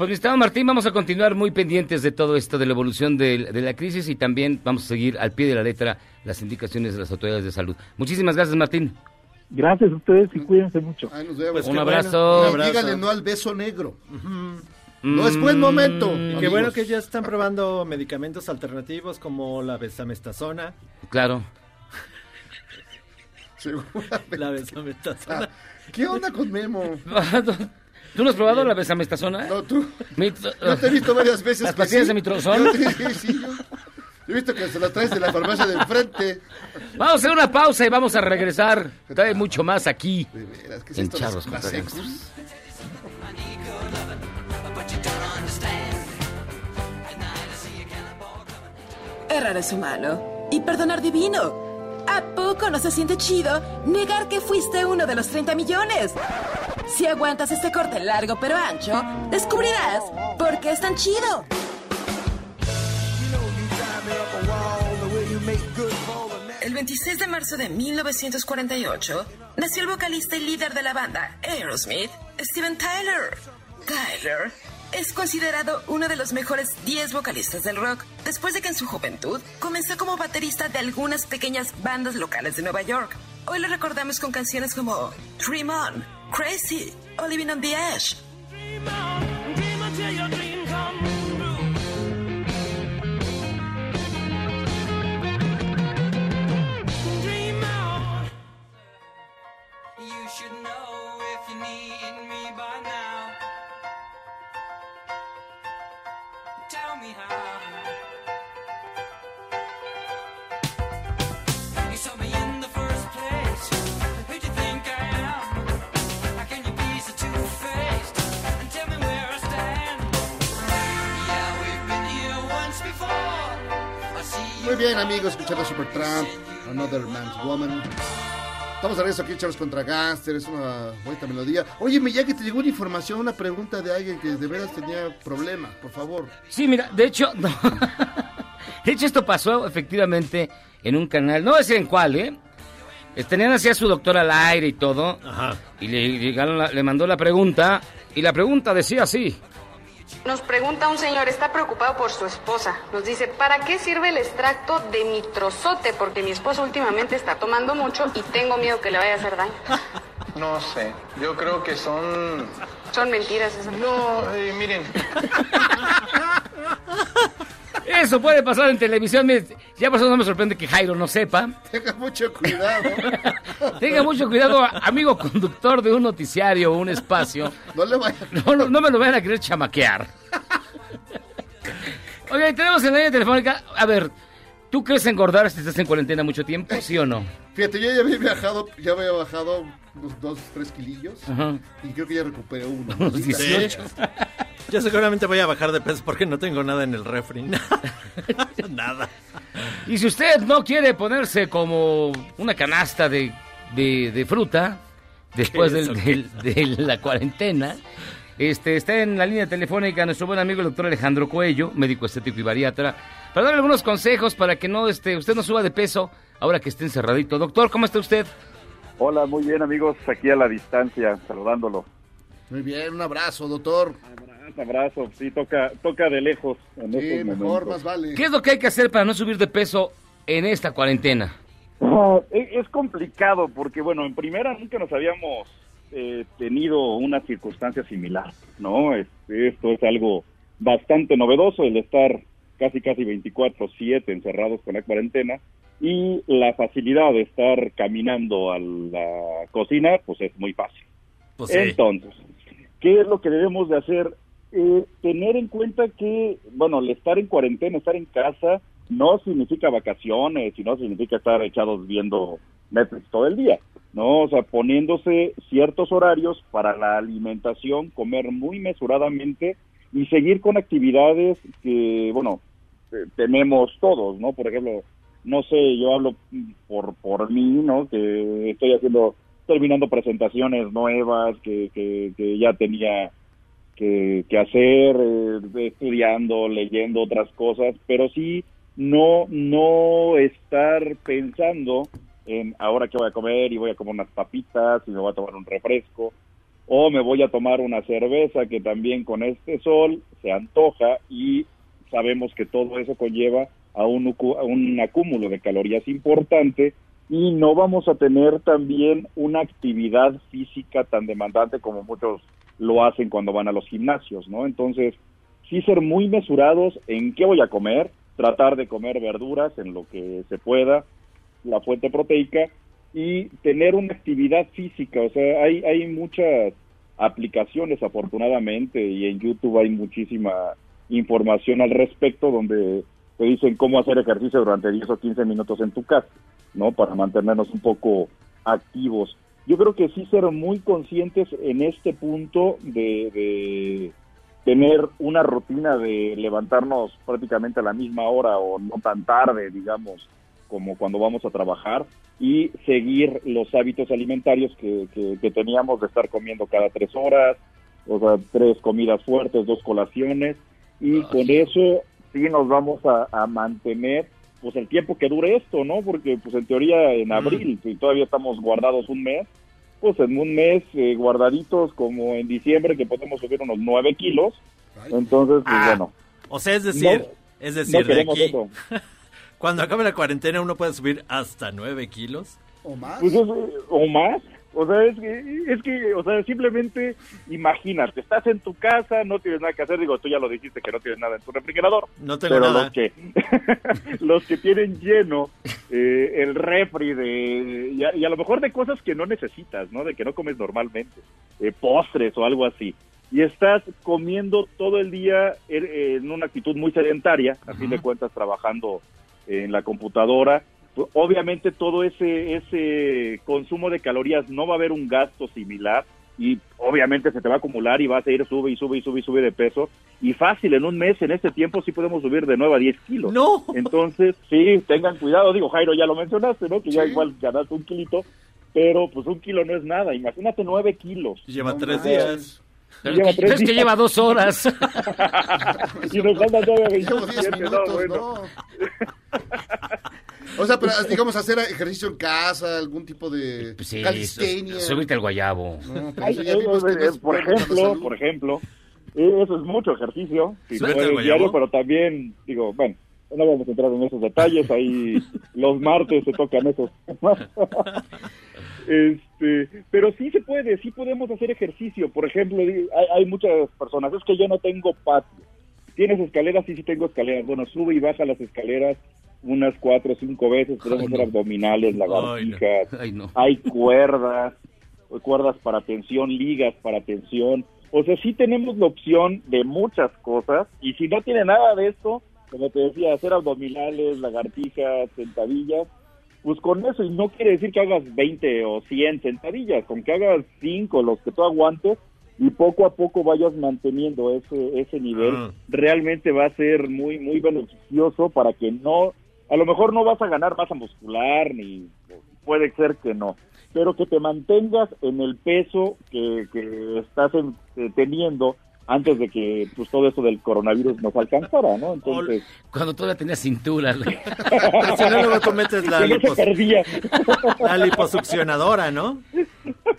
Pues mi estimado Martín, vamos a continuar muy pendientes de todo esto, de la evolución de, de la crisis y también vamos a seguir al pie de la letra las indicaciones de las autoridades de salud. Muchísimas gracias, Martín. Gracias a ustedes y cuídense mucho. Ahí nos vemos. Pues Un abrazo. bueno, un abrazo. díganle no al beso negro. Ujú. No es buen momento. Y qué bueno que ya están probando medicamentos alternativos como la besamestazona. Claro. Seguramente. La besamestazona. ¿Qué onda con Memo? ¿Tú no has probado la besamestazona? No, tú. Mi- Yo te he visto varias veces. ¿Las pastillas sí. de mitrozón? Yo te- sí, sí, yo. He visto que se la traes de la farmacia del frente. Vamos a hacer una pausa y vamos a regresar. Trae mucho más aquí De veras, ¿qué es en esto? Charros ¿Las? Gangsters. Errar es humano y perdonar divino. ¿A poco no se siente chido negar que fuiste uno de los 30 millones? Si aguantas este corte largo pero ancho, descubrirás por qué es tan chido. El 26 de marzo de 1948 nació el vocalista y líder de la banda Aerosmith, Steven Tyler. Tyler es considerado uno de los mejores 10 vocalistas del rock, después de que en su juventud comenzó como baterista de algunas pequeñas bandas locales de Nueva York. Hoy lo recordamos con canciones como Dream On, Crazy o Living on the Edge. Bien, amigos, escuchando Supertramp, Another Man's Woman. Estamos de regreso aquí, Chavos contra Gaster, es una bonita melodía. Oye, Miyagi, te llegó una información, una pregunta de alguien que de veras tenía problemas, por favor. Sí, mira, de hecho, no. de hecho esto pasó efectivamente en un canal, no sé en cuál, ¿eh? Eh, Tenían así a su doctor al aire y todo, y le, llegaron la- le mandó la pregunta, y la pregunta decía así. Nos pregunta un señor, está preocupado por su esposa. Nos dice, ¿para qué sirve el extracto de mitrozote? Porque mi esposo últimamente está tomando mucho y tengo miedo que le vaya a hacer daño. No sé, yo creo que son... Son mentiras esas. No, eh, miren. Eso puede pasar en televisión. Ya por eso no me sorprende que Jairo no sepa. Tenga mucho cuidado. Tenga mucho cuidado, amigo conductor de un noticiario o un espacio. No le vaya. No, no, no me lo vayan a querer chamaquear. Oye, tenemos en la línea telefónica. A ver, ¿tú crees engordar si estás en cuarentena mucho tiempo? ¿Sí o no? Fíjate, yo ya había viajado, ya había bajado unos 2, 3 kilillos. Ajá. Y creo que ya recuperé uno. Unos 18. Yo seguramente voy a bajar de peso porque no tengo nada en el refri. nada. Y si usted no quiere ponerse como una canasta de, de- de fruta después ¿Qué es del- del- de la cuarentena, este, está en la línea telefónica nuestro buen amigo el doctor Alejandro Cuello, médico estético y bariatra, para darle algunos consejos para que no este, usted no suba de peso ahora que esté encerradito. Doctor, ¿cómo está usted? Hola, muy bien amigos, aquí a la distancia, saludándolo. Muy bien, un abrazo, doctor. Un abrazo, sí, toca, toca de lejos en Sí, estos mejor, momentos. más vale. ¿Qué es lo que hay que hacer para no subir de peso en esta cuarentena? Ah, es, es complicado porque, bueno, en primera nunca nos habíamos eh, tenido una circunstancia similar, ¿no? Este, esto es algo bastante novedoso, el estar casi, casi 24-7 encerrados con la cuarentena y la facilidad de estar caminando a la cocina, pues es muy fácil. Pues sí. Entonces, ¿qué es lo que debemos de hacer? Eh, tener en cuenta que, bueno, el estar en cuarentena, estar en casa, no significa vacaciones y no significa estar echados viendo Netflix todo el día, ¿no? O sea, poniéndose ciertos horarios para la alimentación, comer muy mesuradamente y seguir con actividades que, bueno, eh, tenemos todos, ¿no? Por ejemplo, no sé, yo hablo por, por mí, ¿no? Que estoy haciendo, terminando presentaciones nuevas que, que, ya tenía que, que hacer, eh, estudiando, leyendo otras cosas, pero sí no, no estar pensando en ahora que voy a comer y voy a comer unas papitas y me voy a tomar un refresco o me voy a tomar una cerveza que también con este sol se antoja y sabemos que todo eso conlleva a un, a un acúmulo de calorías importante y no vamos a tener también una actividad física tan demandante como muchos lo hacen cuando van a los gimnasios, ¿no? Entonces, sí ser muy mesurados en qué voy a comer, tratar de comer verduras en lo que se pueda, la fuente proteica y tener una actividad física, o sea, hay, hay muchas aplicaciones afortunadamente y en YouTube hay muchísima información al respecto donde te dicen cómo hacer ejercicio durante 10 o 15 minutos en tu casa, ¿no? Para mantenernos un poco activos. Yo creo que sí ser muy conscientes en este punto de, de tener una rutina de levantarnos prácticamente a la misma hora o no tan tarde, digamos, como cuando vamos a trabajar y seguir los hábitos alimentarios que, que, que teníamos de estar comiendo cada tres horas, o sea, tres comidas fuertes, dos colaciones, y con eso sí nos vamos a, a mantener pues el tiempo que dure esto, ¿no? Porque pues en teoría en abril, si todavía estamos guardados un mes, pues en un mes eh, guardaditos como en diciembre que podemos subir unos nueve kilos, entonces pues bueno. O sea, es decir, No, es decir, no de aquí, eso. cuando acabe la cuarentena uno puede subir hasta 9 kilos. ¿O más? Pues es, eh, o más. O sea, es que, es que, o sea, simplemente imagínate, estás en tu casa, no tienes nada que hacer, digo, tú ya lo dijiste que no tienes nada en tu refrigerador. No tengo pero nada. los que, los que tienen lleno eh, el refri de, y a, y a lo mejor de cosas que no necesitas, ¿no? De que no comes normalmente, eh, postres o algo así. Y estás comiendo todo el día en, en una actitud muy sedentaria, a fin de cuentas trabajando en la computadora, obviamente todo ese ese consumo de calorías no va a haber un gasto similar y obviamente se te va a acumular y vas a ir sube y sube y sube y sube de peso. Y fácil, en un mes, en este tiempo, sí podemos subir de 9 a 10 kilos. ¡No! Entonces, sí, tengan cuidado. Digo, Jairo, ya lo mencionaste, ¿no? Que ya igual ganaste un kilito, pero pues un kilo no es nada. Imagínate 9 kilos. Lleva No tres días. Pero Lleva que- es que lleva dos horas. y nos faltan todavía Llevo 10 27, minutos, no, bueno. ¿no? O sea, pero digamos, hacer ejercicio en casa, algún tipo de Pues Sí, calistenia. al guayabo. No, Ay, eso eh, es por ejemplo, por ejemplo, eh, eso es mucho ejercicio, si diario, pero también, digo, bueno, no vamos a entrar en esos detalles, ahí los martes se tocan esos temas. este, pero sí se puede, sí podemos hacer ejercicio, por ejemplo, hay, hay muchas personas, es que yo no tengo patio, tienes escaleras, sí, sí tengo escaleras, bueno, sube y baja las escaleras unas cuatro o cinco veces, podemos no. hacer abdominales, lagartijas, Ay, no. hay cuerdas, cuerdas para tensión, ligas para tensión. O sea, sí tenemos la opción de muchas cosas y si no tiene nada de esto, como te decía, hacer abdominales, lagartijas, sentadillas, pues con eso, y no quiere decir que hagas 20 o 100 sentadillas, con que hagas 5, los que tú aguantes, y poco a poco vayas manteniendo ese, ese nivel, Ah. realmente va a ser muy, muy beneficioso para que no, a lo mejor no vas a ganar masa muscular, ni puede ser que no, pero que te mantengas en el peso que, que estás en- eh, teniendo antes de que pues todo eso del coronavirus nos alcanzara, ¿no? Entonces, Cuando todavía tenía cintura. Si no, luego tú metes la, lipos- la liposuccionadora, ¿no?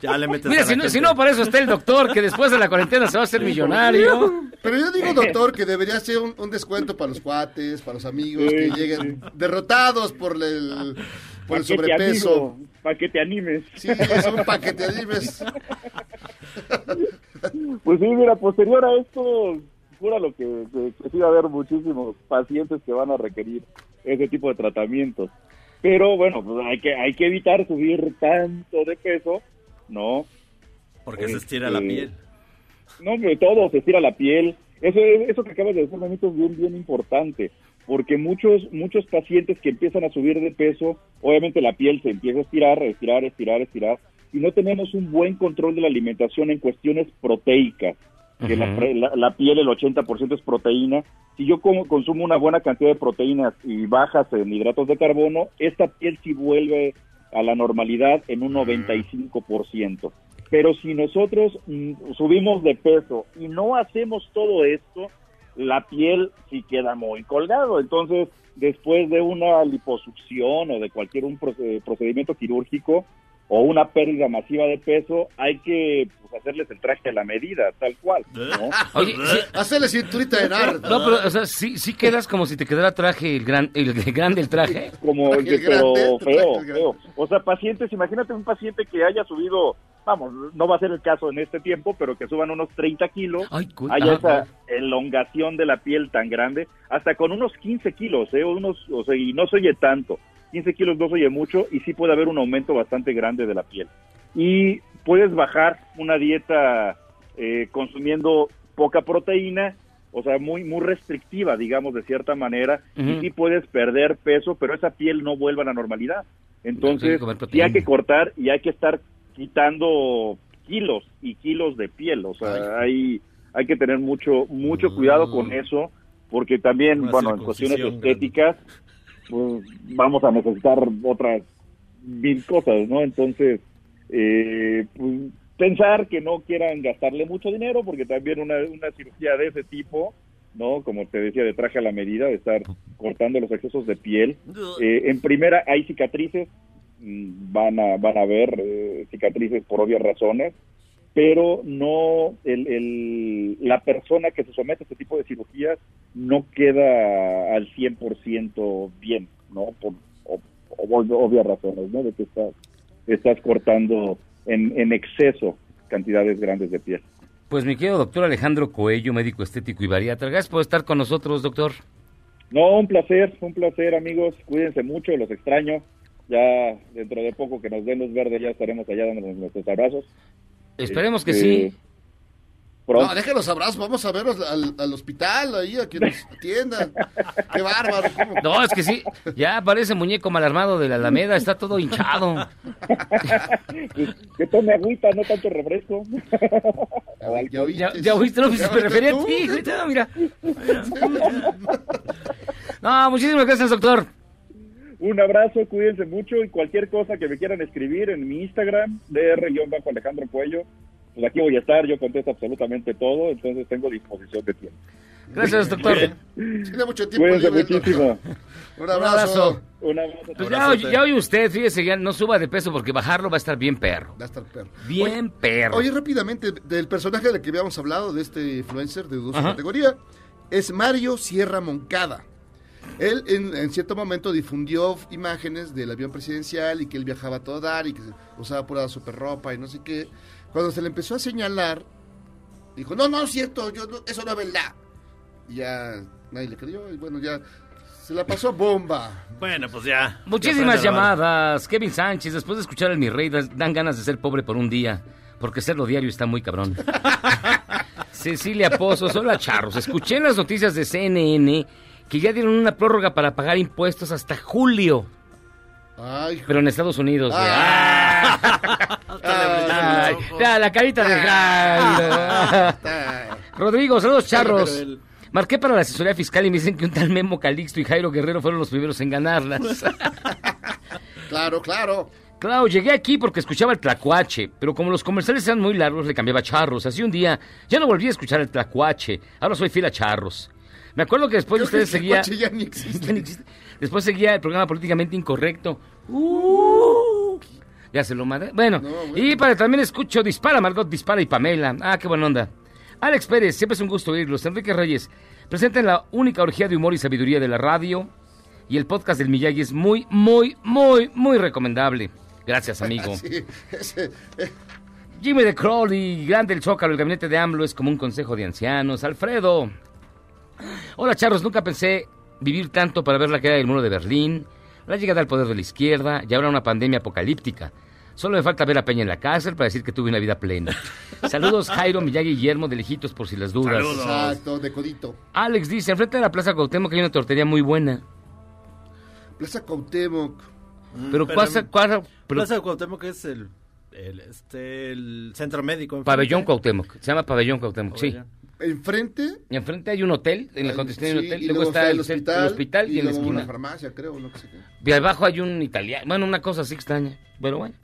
Ya le metes Mira, si no, gente. si no, para eso está el doctor, que después de la cuarentena se va a hacer millonario. Pero yo digo, doctor, que debería ser un, un descuento para los cuates, para los amigos que Sí, lleguen derrotados por el, por el sobrepeso. Para que te animes. Sí, es un paquete de animes. Pues sí, mira, posterior a esto, jura lo que, que, que sí va a haber muchísimos pacientes que van a requerir ese tipo de tratamientos. Pero bueno, pues hay que, hay que evitar subir tanto de peso, ¿no? Porque se estira la Este, piel. No, hombre, todo, se estira la piel. Eso, eso que acabas de decir, Benito, es bien, bien importante. Porque muchos, muchos pacientes que empiezan a subir de peso, obviamente la piel se empieza a estirar, estirar, estirar, estirar, y no tenemos un buen control de la alimentación en cuestiones proteicas. Que la, Ujú. la- la piel, el 80% es proteína. Si yo como- consumo una buena cantidad de proteínas y bajas en hidratos de carbono, esta piel sí vuelve a la normalidad en un 95%. Pero si nosotros mm, subimos de peso y no hacemos todo esto, la piel sí queda muy colgado. Entonces, después de una liposucción o de cualquier un proce- procedimiento quirúrgico o una pérdida masiva de peso, hay que pues, hacerles el traje a la medida, tal cual. ¿no? Oye, sí, Hacerle cinturita de nard. no, pero, o sea, sí, sí quedas como si te quedara traje, el gran, el grande el traje. como El que, grande, pero tu feo, traje grande. feo. O sea, pacientes, imagínate un paciente que haya subido, vamos, no va a ser el caso en este tiempo, pero que suban unos 30 kilos, Ay, haya esa elongación de la piel tan grande, hasta con unos 15 kilos, ¿eh? Unos, o sea, y no se oye tanto, 15 kilos no oye mucho, y sí puede haber un aumento bastante grande de la piel. Y puedes bajar una dieta eh, consumiendo poca proteína, o sea, muy muy restrictiva, digamos, de cierta manera, y sí puedes perder peso, pero esa piel no vuelve a la normalidad. Entonces, sí hay que cortar y hay que estar quitando kilos y kilos de piel, o sea, hay hay que tener mucho mucho cuidado con eso, porque también, Una bueno, en cuestiones estéticas, pues vamos a necesitar otras mil cosas, ¿no? Entonces, eh, pues, pensar que no quieran gastarle mucho dinero, porque también una, una cirugía de ese tipo, ¿no? Como te decía, de traje a la medida, de estar cortando los excesos de piel. Eh, en primera, hay cicatrices, mm, van a, van a ver eh, cicatrices por obvias razones, pero no el, el- la persona que se somete a este tipo de cirugías no queda al 100% bien, ¿no? Por o- o- obvias razones, ¿no? De que estás, estás cortando en, en exceso cantidades grandes de piel. Pues mi querido doctor Alejandro Coello, médico estético y bariatra, gracias por estar con nosotros, doctor. No, un placer, un placer, amigos. Cuídense mucho, los extraño. Ya dentro de poco que nos den luz verde, ya estaremos allá dándonos nuestros abrazos. Esperemos que Este, sí. pronto. No, abrazos, vamos a verlos al, al hospital, ahí, a que nos atiendan. Qué bárbaro. ¿cómo? No, es que sí, ya parece muñeco malarmado de la Alameda, está todo hinchado. que tome agüita, no tanto refresco. Ya, Ya, ya oíste, no, pues, ¿Ya me oíste refería a ti, mira. No, muchísimas gracias, doctor. Un abrazo, cuídense mucho y cualquier cosa que me quieran escribir en mi Instagram, dr-alejandro Cuello, pues aquí voy a estar, yo contesto absolutamente todo, entonces tengo disposición de tiempo. Gracias, doctor. Tiene mucho tiempo Cuídense muchísimo. Un abrazo. Un abrazo. Pues ya, oye- ya oye usted, fíjese, ya no suba de peso porque bajarlo va a estar bien perro. Va a estar perro. Bien perro. Oye, rápidamente, del personaje del que habíamos hablado, de este influencer de dudosa categoría, es Mario Sierra Moncada. Él en, en cierto momento difundió imágenes del avión presidencial y que él viajaba a todo dar y que usaba pura super ropa y no sé qué. Cuando se le empezó a señalar, dijo, no, no es cierto, yo no- eso no es verdad. Y ya nadie le creyó y bueno, ya se la pasó bomba. Bueno, pues ya. Muchísimas Ya llamadas. Kevin Sánchez, después de escuchar al mi rey, dan ganas de ser pobre por un día. Porque serlo diario está muy cabrón. Cecilia Pozos, hola charros. Escuché en las noticias de CNN que ya dieron una prórroga para pagar impuestos hasta julio. Ay, Pero en Estados Unidos. Ah. Ay, la carita de. Rodrigo, saludos charros. Marqué para la asesoría fiscal y me dicen que un tal Memo Calixto y Jairo Guerrero fueron los primeros en ganarlas. Claro, claro. Claro, llegué aquí porque escuchaba el tlacuache, pero como los comerciales eran muy largos, le cambiaba a charros. Así un día ya no volví a escuchar el tlacuache. Ahora soy fiel a charros. Me acuerdo que después ustedes el seguía. Tlacuache ya ni existe. Ya ni existe. Después seguía el programa políticamente incorrecto. Uh, ya se lo mandé. Bueno, y para también escucho Dispara, Margot Dispara y Pamela. Ah, qué buena onda. Alex Pérez, siempre es un gusto oírlos. Enrique Reyes, presenten la única orgía de humor y sabiduría de la radio. Y el podcast del Miyagi es muy, muy, muy, muy recomendable. Gracias, amigo. Sí, ese, eh, Jimmy de Crowley, grande el Zócalo, el gabinete de AMLO es como un consejo de ancianos. Alfredo. Hola, charros, nunca pensé vivir tanto para ver la caída del muro de Berlín, la llegada al poder de la izquierda y ahora una pandemia apocalíptica. Solo me falta ver a Peña en la cárcel para decir que tuve una vida plena. Saludos, Jairo, Miyagi y Guillermo de lejitos por si las dudas. Exacto, de codito. Alex dice, enfrente de la Plaza Cuauhtémoc hay una tortería muy buena. Plaza Cuauhtémoc. Pero, Pero ¿cuál, en cuál- pero- Plaza de Cuauhtémoc es el, el, este, el centro médico. Pabellón Cuauhtémoc. Se llama Pabellón Cuauhtémoc, sí. Enfrente. Y enfrente hay un hotel, en la condición hay un sí, hotel, y luego está el, hospital, el hospital y, en la esquina. una farmacia, creo, no sé qué. De abajo hay un italiano, bueno, una cosa así extraña, pero bueno.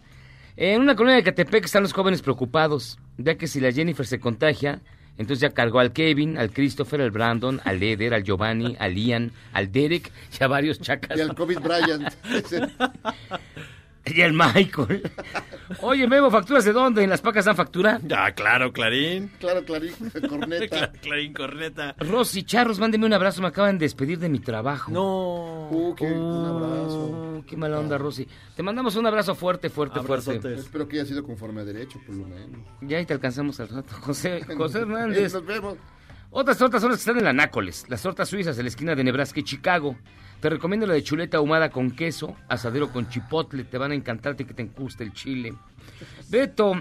En una colonia de Catepec están los jóvenes preocupados, ya que si la Jennifer se contagia, entonces ya cargó al Kevin, al Christopher, al Brandon, al Eder, al Giovanni, al Ian, al Derek y a varios chacas. Y al COVID Bryant. Y al Michael. Oye, Memo, ¿facturas de dónde? ¿En las pacas dan factura? Ya, claro, Clarín. Claro, Clarín, corneta. Clarín, corneta. Rosy, Charros, mándenme un abrazo, me acaban de despedir de mi trabajo. No. Uh, qué, un abrazo. Oh, qué mala onda, Rosy. Te mandamos un abrazo fuerte, fuerte, fuerte. Espero que haya sido conforme a derecho, por lo menos. Ya ahí te alcanzamos al rato. José, José Hernández. Nos vemos. Otras tortas son las que están en la Nácoles, las tortas suizas en la esquina de Nebraska y Chicago. Te recomiendo la de chuleta ahumada con queso, asadero con chipotle, te van a encantar que te guste el chile. Beto,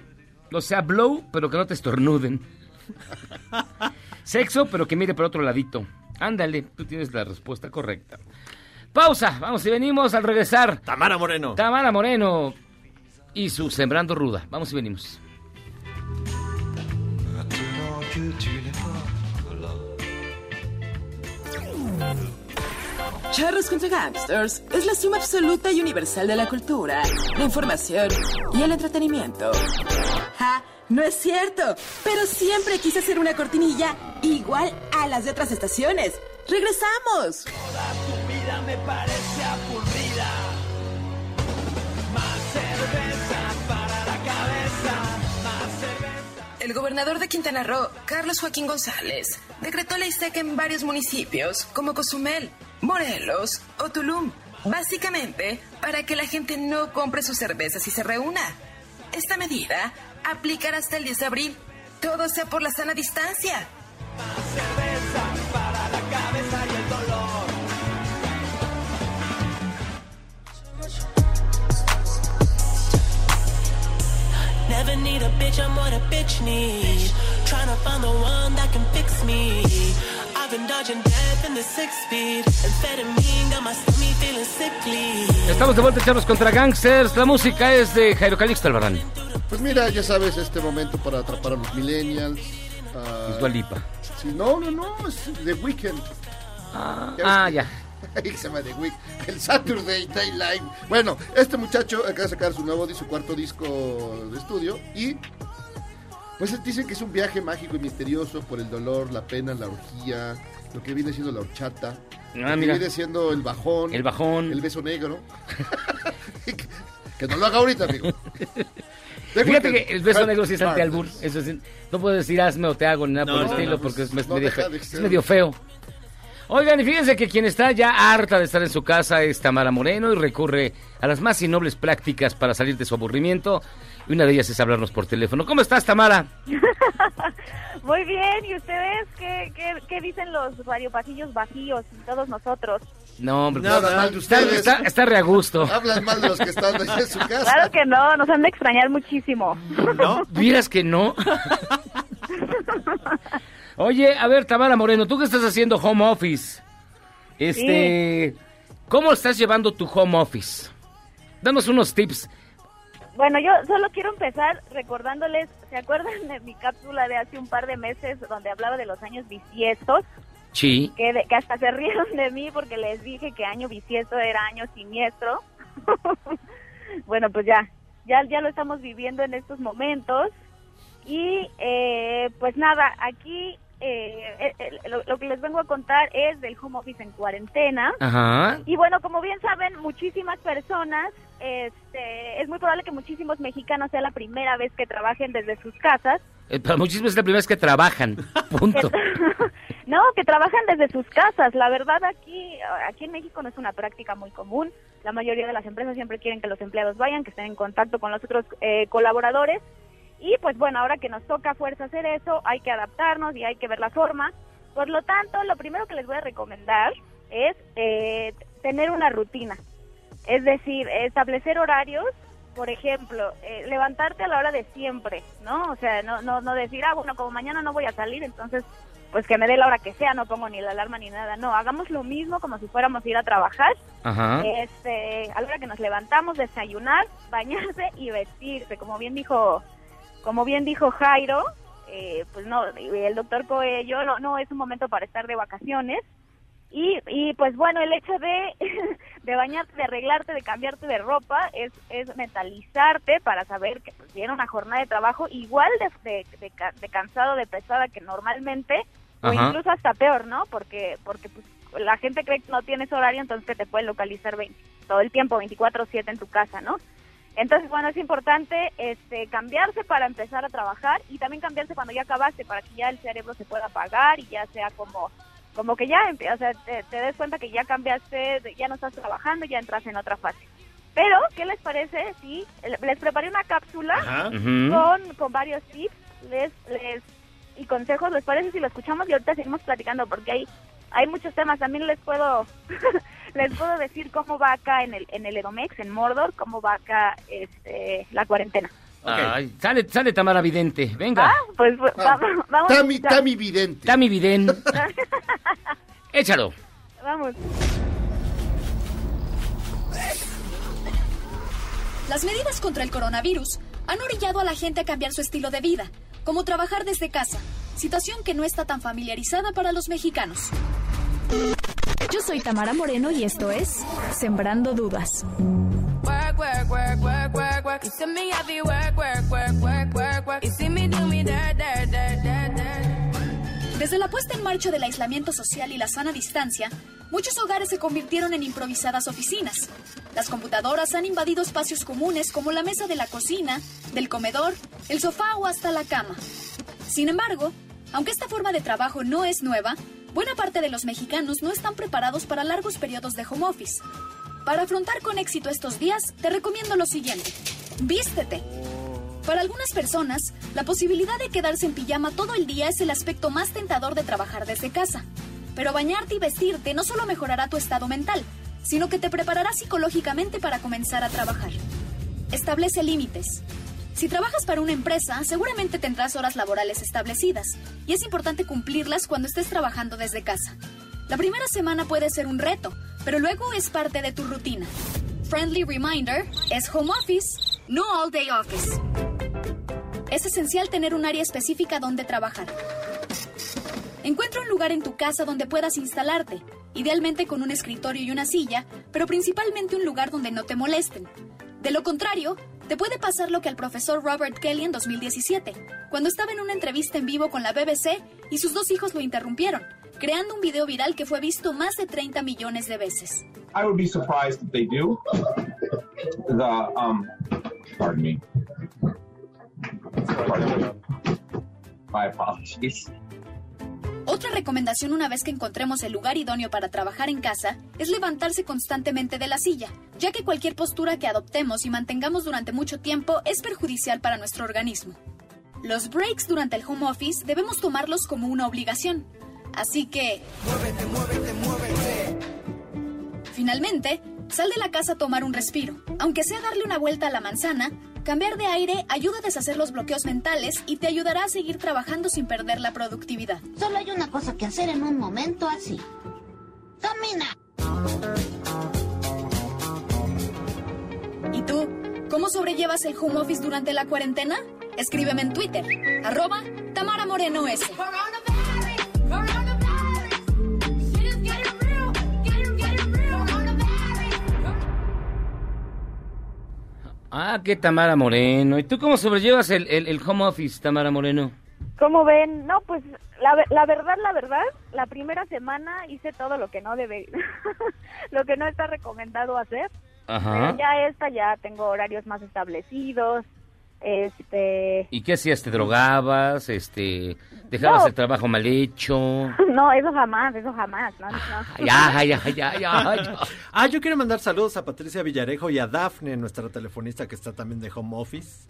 o sea, blow, pero que no te estornuden. Sexo, pero que mire por otro ladito. Ándale, tú tienes la respuesta correcta. Pausa, vamos y venimos al regresar. Tamara Moreno. Tamara Moreno y su Sembrando Ruda. Vamos y venimos. Charros contra Gangsters es la suma absoluta y universal de la cultura, la información y el entretenimiento. ¡Ja! No es cierto, pero siempre quise hacer una cortinilla igual a las de otras estaciones. ¡Regresamos! Tu vida me parece aburrida. El gobernador de Quintana Roo, Carlos Joaquín González, decretó ley seca en varios municipios como Cozumel, Morelos o Tulum, básicamente para que la gente no compre sus cervezas y se reúna. Esta medida aplicará hasta el 10 de abril, todo sea por la sana distancia. Para la cabeza y el dolor. Never need a bitch, I'm what a bitch need. Trying to find the one that can fix me. I've been dodging death in the six speed. Amphetamine got my stomach feeling sickly. Estamos de vuelta, echarnos contra gangsters. La música es de Jairo Calixto Albarrán. Pues mira, ya sabes, este momento para atrapar a los millennials. ah, Es Dua Lipa. sí, no, no, no, es The Weeknd. Ah, ves ah, ya. Ahí se llama The Weeknd. El Saturday Night Live. Bueno, este muchacho acaba de sacar su nuevo su cuarto disco de estudio. Y pues dicen que es un viaje mágico y misterioso por el dolor, la pena, la orgía, lo que viene siendo la horchata. lo que viene siendo el bajón. El bajón. El beso negro. que, que no lo haga ahorita, amigo. Fíjate que el beso negro sí es Heart. anti-albur. Eso sí, no puedo decir hazme o te hago ni nada No, por el no, estilo no, porque es, pues, es medio deja Es medio feo. Oigan, y fíjense que quien está ya harta de estar en su casa es Tamara Moreno y recurre a las más innobles prácticas para salir de su aburrimiento. Y una de ellas es hablarnos por teléfono. ¿Cómo estás, Tamara? Muy bien, ¿y ustedes qué, qué, qué dicen los radiopasillos vacíos y todos nosotros? No, hombre, Nada, pues, mal de está, ustedes. está, está re a gusto. Hablan mal de los que están ahí en su casa. Claro que no, nos han de extrañar muchísimo. ¿No? ¿Vieras que no? Oye, a ver, Tamara Moreno, tú que estás haciendo home office, este, ¿cómo estás llevando tu home office? Danos unos tips. Bueno, yo solo quiero empezar recordándoles, ¿se acuerdan de mi cápsula de hace un par de meses donde hablaba de los años bisiestos? Sí. Que, de- que hasta se rieron de mí porque les dije que año bisiesto era año siniestro. bueno, pues ya, ya, ya lo estamos viviendo en estos momentos. Y eh, pues nada, aquí eh, eh, eh, lo, lo que les vengo a contar es del home office en cuarentena. Ajá. Y bueno, como bien saben, muchísimas personas, este, es muy probable que muchísimos mexicanos sea la primera vez que trabajen desde sus casas. Eh, para muchísimos es la primera vez que trabajan. Punto. No, que trabajan desde sus casas. La verdad aquí, aquí en México no es una práctica muy común. La mayoría de las empresas siempre quieren que los empleados vayan, que estén en contacto con los otros eh, colaboradores. Y pues bueno, ahora que nos toca a fuerza hacer eso, hay que adaptarnos y hay que ver la forma. Por lo tanto, lo primero que les voy a recomendar es eh, tener una rutina. Es decir, establecer horarios, por ejemplo, eh, levantarte a la hora de siempre, ¿no? O sea, no, no, no decir, ah, bueno, como mañana no voy a salir, entonces, pues que me dé la hora que sea, no pongo ni la alarma ni nada. No, hagamos lo mismo como si fuéramos a ir a trabajar. Ajá. Este, a la hora que nos levantamos, desayunar, bañarse y vestirse, como bien dijo, como bien dijo Jairo, eh, pues no, el doctor Coello, no, no es un momento para estar de vacaciones. Y, y pues bueno, el hecho de, de bañarte, de arreglarte, de cambiarte de ropa, es, es mentalizarte para saber que pues, viene una jornada de trabajo igual de, de, de de cansado, de pesada que normalmente, o incluso hasta peor, ¿no? Porque, porque pues, la gente cree que no tienes horario, entonces que te pueden localizar 20 todo el tiempo, 24/7 en tu casa, ¿no? Entonces, bueno, es importante este, cambiarse para empezar a trabajar y también cambiarse cuando ya acabaste para que ya el cerebro se pueda apagar y ya sea como como que ya o sea, te, te des cuenta que ya cambiaste, de- ya no estás trabajando, ya entras en otra fase. Pero, ¿qué les parece si le- les preparé una cápsula Ajá. Ujú. con, con varios tips les, les, y consejos? ¿Les parece si lo escuchamos y ahorita seguimos platicando? Porque hay, hay muchos temas. También les puedo les puedo decir cómo va acá en el, en el Edomex, en Mordor, cómo va acá este, la cuarentena. Ay, sale, sale Tamara Vidente. Venga. Ah, pues va- Ah, va- vamos. Tami. Tami Vidente. Tami Vidente. Échalo. Vamos. Las medidas contra el coronavirus han orillado a la gente a cambiar su estilo de vida, como trabajar desde casa, situación que no está tan familiarizada para los mexicanos. Yo soy Tamara Moreno y esto es Sembrando Dudas. Desde la puesta en marcha del aislamiento social y la sana distancia, muchos hogares se convirtieron en improvisadas oficinas. Las computadoras han invadido espacios comunes como la mesa de la cocina, del comedor, el sofá o hasta la cama. Sin embargo, aunque esta forma de trabajo no es nueva, buena parte de los mexicanos no están preparados para largos periodos de home office. Para afrontar con éxito estos días, te recomiendo lo siguiente. Vístete. Para algunas personas, la posibilidad de quedarse en pijama todo el día es el aspecto más tentador de trabajar desde casa. Pero bañarte y vestirte no solo mejorará tu estado mental, sino que te preparará psicológicamente para comenzar a trabajar. Establece límites. Si trabajas para una empresa, seguramente tendrás horas laborales establecidas, y es importante cumplirlas cuando estés trabajando desde casa. La primera semana puede ser un reto, pero luego es parte de tu rutina. Friendly reminder es home office, no all day office. Es esencial tener un área específica donde trabajar. Encuentra un lugar en tu casa donde puedas instalarte, idealmente con un escritorio y una silla, pero principalmente un lugar donde no te molesten. De lo contrario, te puede pasar lo que al profesor Robert Kelly en 2017, cuando estaba en una entrevista en vivo con la BBC y sus dos hijos lo interrumpieron, creando un video viral que fue visto más de 30 millones de veces. I would be surprised if they do. The um, pardon me. Pardon me. My apologies. Otra recomendación una vez que encontremos el lugar idóneo para trabajar en casa es levantarse constantemente de la silla, ya que cualquier postura que adoptemos y mantengamos durante mucho tiempo es perjudicial para nuestro organismo. Los breaks durante el home office debemos tomarlos como una obligación. Así que... Muévete, muévete, muévete. Finalmente, sal de la casa a tomar un respiro. Aunque sea darle una vuelta a la manzana, cambiar de aire ayuda a deshacer los bloqueos mentales y te ayudará a seguir trabajando sin perder la productividad. Solo hay una cosa que hacer en un momento así. ¡Camina! ¿Y tú? ¿Cómo sobrellevas el home office durante la cuarentena? Escríbeme en Twitter, arroba Tamara Moreno S. Ah, qué Tamara Moreno. ¿Y tú cómo sobrellevas el, el, el home office, Tamara Moreno? Como ven, no, pues la, la verdad, la verdad, la primera semana hice todo lo que no debe, lo que no está recomendado hacer. Ajá. Pero ya esta ya tengo horarios más establecidos. Este, ¿Y qué hacías? ¿Te drogabas? Este, ¿Dejabas No. el trabajo mal hecho? no, eso jamás, eso jamás, no, no. Ya, ya, ya, ya, ya. Ah, yo quiero mandar saludos a Patricia Villarejo y a Dafne, nuestra telefonista que está también de home office.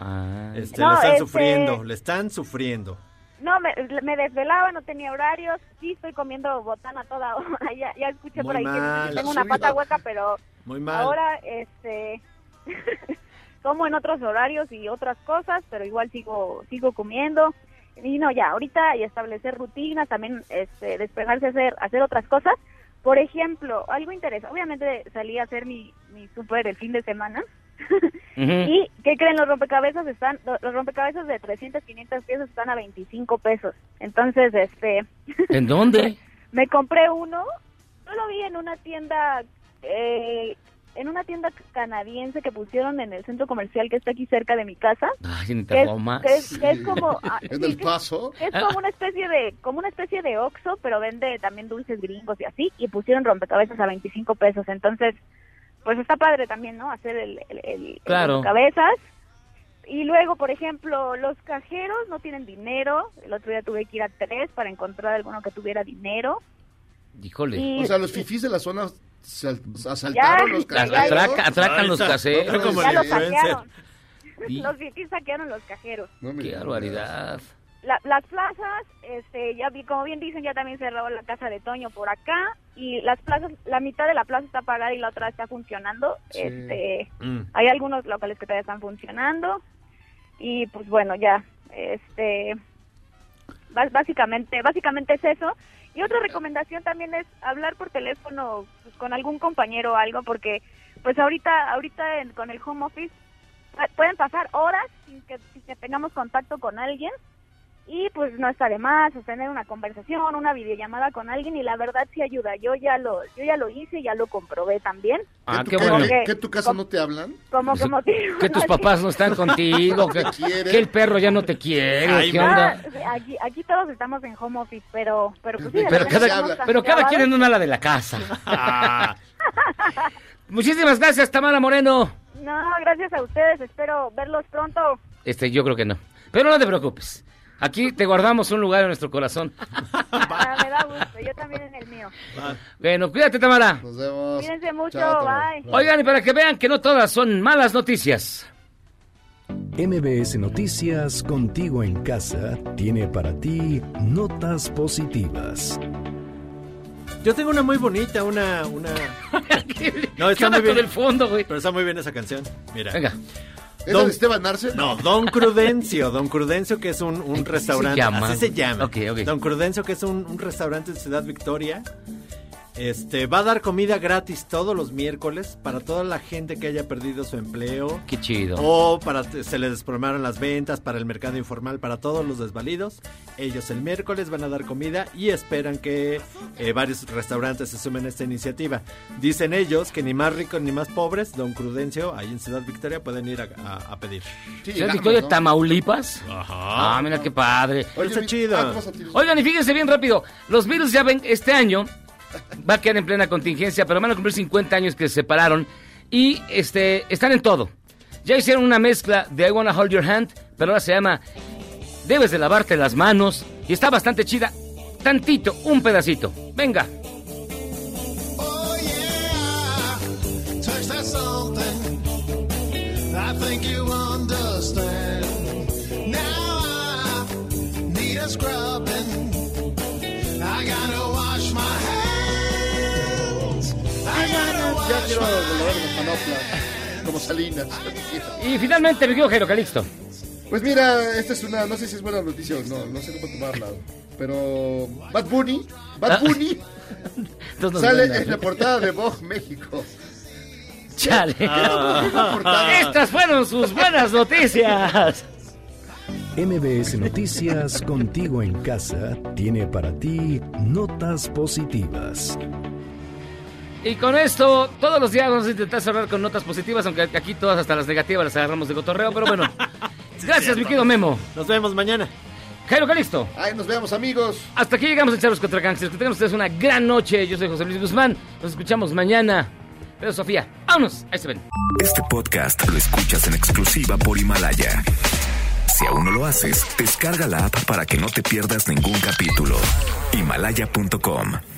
Ah. Este, No, le están este- sufriendo, le están sufriendo. No, me, me desvelaba, no tenía horarios, sí estoy comiendo botana toda hora, ya, ya escuché por Muy ahí que mal. tengo una pata hueca, pero Muy mal. ahora, este, como en otros horarios y otras cosas, pero igual sigo, sigo comiendo. Y no, ya, ahorita y establecer rutinas, también este, despegarse a hacer, hacer otras cosas. Por ejemplo, algo interesante, obviamente salí a hacer mi, mi súper el fin de semana. ¿Y qué creen? Los rompecabezas están, los rompecabezas de 300, 500 pesos están a 25 pesos. Entonces, este, ¿En dónde? me compré uno, yo lo vi en una tienda, eh, en una tienda canadiense que pusieron en el centro comercial que está aquí cerca de mi casa. Ay, ni Que te es, que es- que es como ah, ¿En sí, el que- paso? es como una especie de como una especie de Oxxo, pero vende también dulces gringos y así y pusieron rompecabezas a 25 pesos. Entonces, pues está padre también, ¿no? Hacer el, el, el- rompecabezas. Y luego, por ejemplo, los cajeros no tienen dinero. El otro día tuve que ir a tres para encontrar alguno que tuviera dinero. Híjole. Y- O sea, los fifís de la zona asaltaron Ya, los cajeros. ya. Atraca- atracan los ya el los saquearon. Sí. Los saquearon los cajeros. No Qué barbaridad. La- las plazas, este, ya vi, como bien dicen, ya también cerró la casa de Toño por acá y las plazas, la mitad de la plaza está parada y la otra está funcionando. Sí. Este, Mm. hay algunos locales que todavía están funcionando y pues bueno, ya, este, básicamente, básicamente es eso. Y otra recomendación también es hablar por teléfono pues, con algún compañero o algo, porque pues ahorita, ahorita en- con el home office pu- pueden pasar horas sin que, sin que tengamos contacto con alguien y pues no está de más tener una conversación, una videollamada con alguien y la verdad sí ayuda. Yo ya lo, yo ya lo hice, ya lo comprobé también. Ah, ¿Que qué bueno. que- que tu casa no te hablan? Como que motivo. Que tus papás no están contigo, que, el perro ya no te quiere, Ay, ¿qué no. onda? Ah, aquí, aquí todos estamos en home office, pero, pero pues sí, Pero cada, pero cada quien en una ala de la casa. Ah. Muchísimas gracias, Tamara Moreno. No, gracias a ustedes, espero verlos pronto. Este, yo creo que no. Pero no te preocupes. Aquí te guardamos un lugar en nuestro corazón. Ah, me da gusto, yo también en el mío. Bueno, cuídate, Tamara. Nos vemos. Cuídense mucho, Chao, bye. Oigan, y para que vean que no todas son malas noticias. MBS Noticias Contigo en Casa tiene para ti notas positivas. Yo tengo una muy bonita, una... una... No, ¿Qué está onda muy bien. con el fondo, güey? Pero está muy bien esa canción. Mira. Venga. ¿Es el Esteban Arce? No, Don Crudencio. Don Crudencio, que es un, un restaurante. llama? Así se llama. Ok, ok. Don Crudencio, que es un, un restaurante en Ciudad Victoria. Este, va a dar comida gratis todos los miércoles para toda la gente que haya perdido su empleo. Qué chido. O para se les desplomaron las ventas, para el mercado informal, para todos los desvalidos. Ellos el miércoles van a dar comida y esperan que eh, varios restaurantes se sumen a esta iniciativa. Dicen ellos que ni más ricos ni más pobres, Don Crudencio, ahí en Ciudad Victoria, pueden ir a, a- a pedir. ¿Ciudad Victoria, Tamaulipas? Ah, mira qué padre. Oye, Está chido. ah. Oigan, y fíjense bien rápido. Los Beatles ya ven, este año va a quedar en plena contingencia, pero van a cumplir 50 años que se separaron. Y este están en todo. Ya hicieron una mezcla de I Wanna Hold Your Hand, pero ahora se llama Debes de lavarte las manos. Y está bastante chida. Tantito, un pedacito. Venga. Touch that. I think you understand. Now I need a scrubbing. I gotta wash my hands. Ya quiero volver como Salinas. Y finalmente, mi querido Jairo Calixto. Pues mira, esta es una, no sé si es buena noticia o no, no sé cómo tomarla, pero Bad Bunny, Bad Bunny Entonces nos sale en la portada de Vogue México. Chale. Ah. Estas fueron sus buenas noticias. MBS Noticias Contigo en Casa tiene para ti notas positivas. Y con esto, todos los días vamos a intentar cerrar con notas positivas, aunque aquí todas hasta las negativas las agarramos de cotorreo, pero bueno. Gracias, mi querido Memo. Nos vemos mañana. Jairo Calixto. Ahí nos vemos, amigos. Hasta aquí llegamos a Charlos contra Gangsters. Que tengan ustedes una gran noche. Yo soy José Luis Guzmán. Nos escuchamos mañana. Pero Sofía, vámonos. Ahí se ven. Este podcast lo escuchas en exclusiva por Himalaya. Si aún no lo haces, descarga la app para que no te pierdas ningún capítulo. Himalaya.com